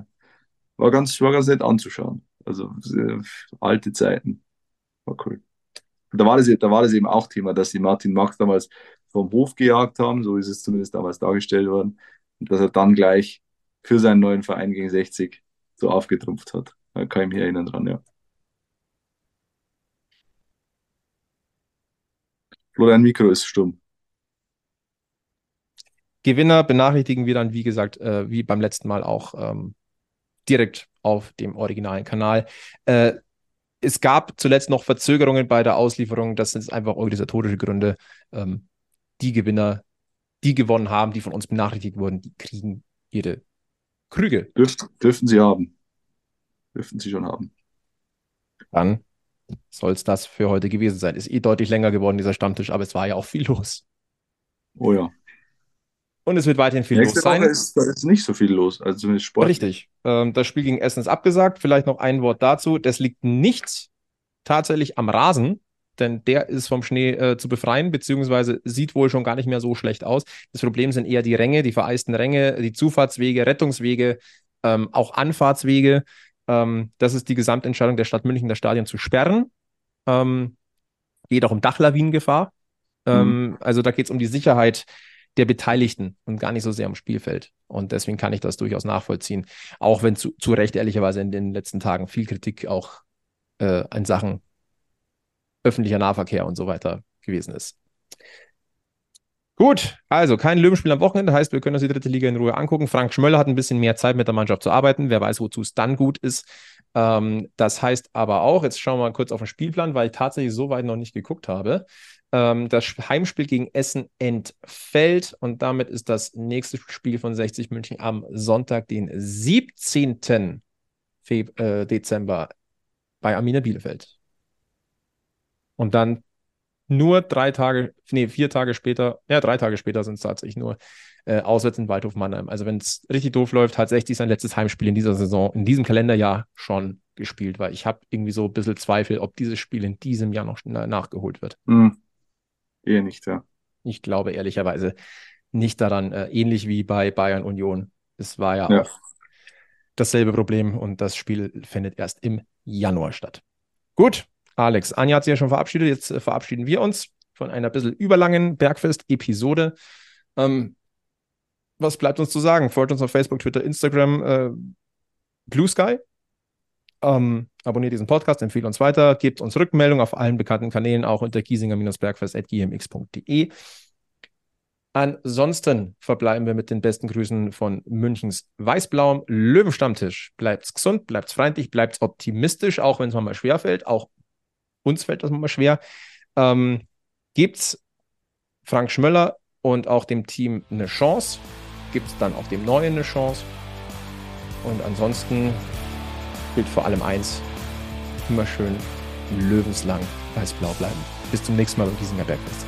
war ganz, war ganz nett anzuschauen. Also äh, alte Zeiten. War cool. Da war das, da war das eben auch Thema, dass sie Martin Max damals vom Hof gejagt haben, so ist es zumindest damals dargestellt worden, und dass er dann gleich für seinen neuen Verein gegen 60 so aufgetrumpft hat. Da kann ich mich erinnern dran, ja. Florian Mikro ist stumm. Gewinner benachrichtigen wir dann, wie gesagt, äh, wie beim letzten Mal auch ähm, direkt auf dem originalen Kanal. Äh, es gab zuletzt noch Verzögerungen bei der Auslieferung. Das sind einfach organisatorische Gründe. Ähm, die Gewinner, die gewonnen haben, die von uns benachrichtigt wurden, die kriegen ihre Krüge. Dürf, dürfen sie haben. Dürfen sie schon haben. Dann soll es das für heute gewesen sein. Ist eh deutlich länger geworden, dieser Stammtisch, aber es war ja auch viel los. Oh ja. Und es wird weiterhin viel Nächste los sein. Woche ist, da ist nicht so viel los, also zumindest Sport. Richtig. Ähm, das Spiel gegen Essen ist abgesagt. Vielleicht noch ein Wort dazu. Das liegt nicht tatsächlich am Rasen, denn der ist vom Schnee äh, zu befreien, beziehungsweise sieht wohl schon gar nicht mehr so schlecht aus. Das Problem sind eher die Ränge, die vereisten Ränge, die Zufahrtswege, Rettungswege, ähm, auch Anfahrtswege. Ähm, das ist die Gesamtentscheidung der Stadt München, das Stadion zu sperren. Ähm, geht auch um Dachlawinengefahr. Ähm, Also da geht es um die Sicherheit der Beteiligten und gar nicht so sehr am Spielfeld. Und deswegen kann ich das durchaus nachvollziehen. Auch wenn zu, zu Recht ehrlicherweise in den letzten Tagen viel Kritik auch äh, in Sachen öffentlicher Nahverkehr und so weiter gewesen ist. Gut, also kein Löwenspiel am Wochenende, heißt, wir können uns die dritte Liga in Ruhe angucken. Frank Schmöller hat ein bisschen mehr Zeit mit der Mannschaft zu arbeiten. Wer weiß, wozu es dann gut ist. Ähm, das heißt aber auch, jetzt schauen wir mal kurz auf den Spielplan, weil ich tatsächlich so weit noch nicht geguckt habe. Ähm, das Heimspiel gegen Essen entfällt und damit ist das nächste Spiel von 60 München am Sonntag, den 17. Feb äh, Dezember bei Arminia Bielefeld. Und dann nur drei Tage, nee, vier Tage später, ja, drei Tage später sind es tatsächlich nur äh, auswärts in Waldhof Mannheim. Also wenn es richtig doof läuft, hat 60 sein letztes Heimspiel in dieser Saison, in diesem Kalenderjahr schon gespielt, weil ich habe irgendwie so ein bisschen Zweifel, ob dieses Spiel in diesem Jahr noch na nachgeholt wird. Hm. Eher nicht, ja. Ich glaube ehrlicherweise nicht daran, äh, ähnlich wie bei Bayern Union. Es war ja, Ja. auch dasselbe Problem und das Spiel findet erst im Januar statt. Gut, Alex, Anja hat sich ja schon verabschiedet. Jetzt äh, verabschieden wir uns von einer bisschen überlangen Bergfest-Episode. Ähm, was bleibt uns zu sagen? Folgt uns auf Facebook, Twitter, Instagram, äh, Blue Sky. Ähm, abonniert diesen Podcast, empfehlt uns weiter, gebt uns Rückmeldung auf allen bekannten Kanälen, auch unter giesinger-bergfest.gmx.de. Ansonsten verbleiben wir mit den besten Grüßen von Münchens Weißblauem Löwenstammtisch. Bleibt's gesund, bleibt's freundlich, bleibt's optimistisch, auch wenn es manchmal schwer fällt. Auch uns fällt das manchmal schwer. Ähm, gebt's Frank Schmöller und auch dem Team eine Chance. Gibt's dann auch dem Neuen eine Chance. Und ansonsten gilt vor allem eins: immer schön löwenslang weiß-blau bleiben. Bis zum nächsten Mal beim Giesinger Bergfest.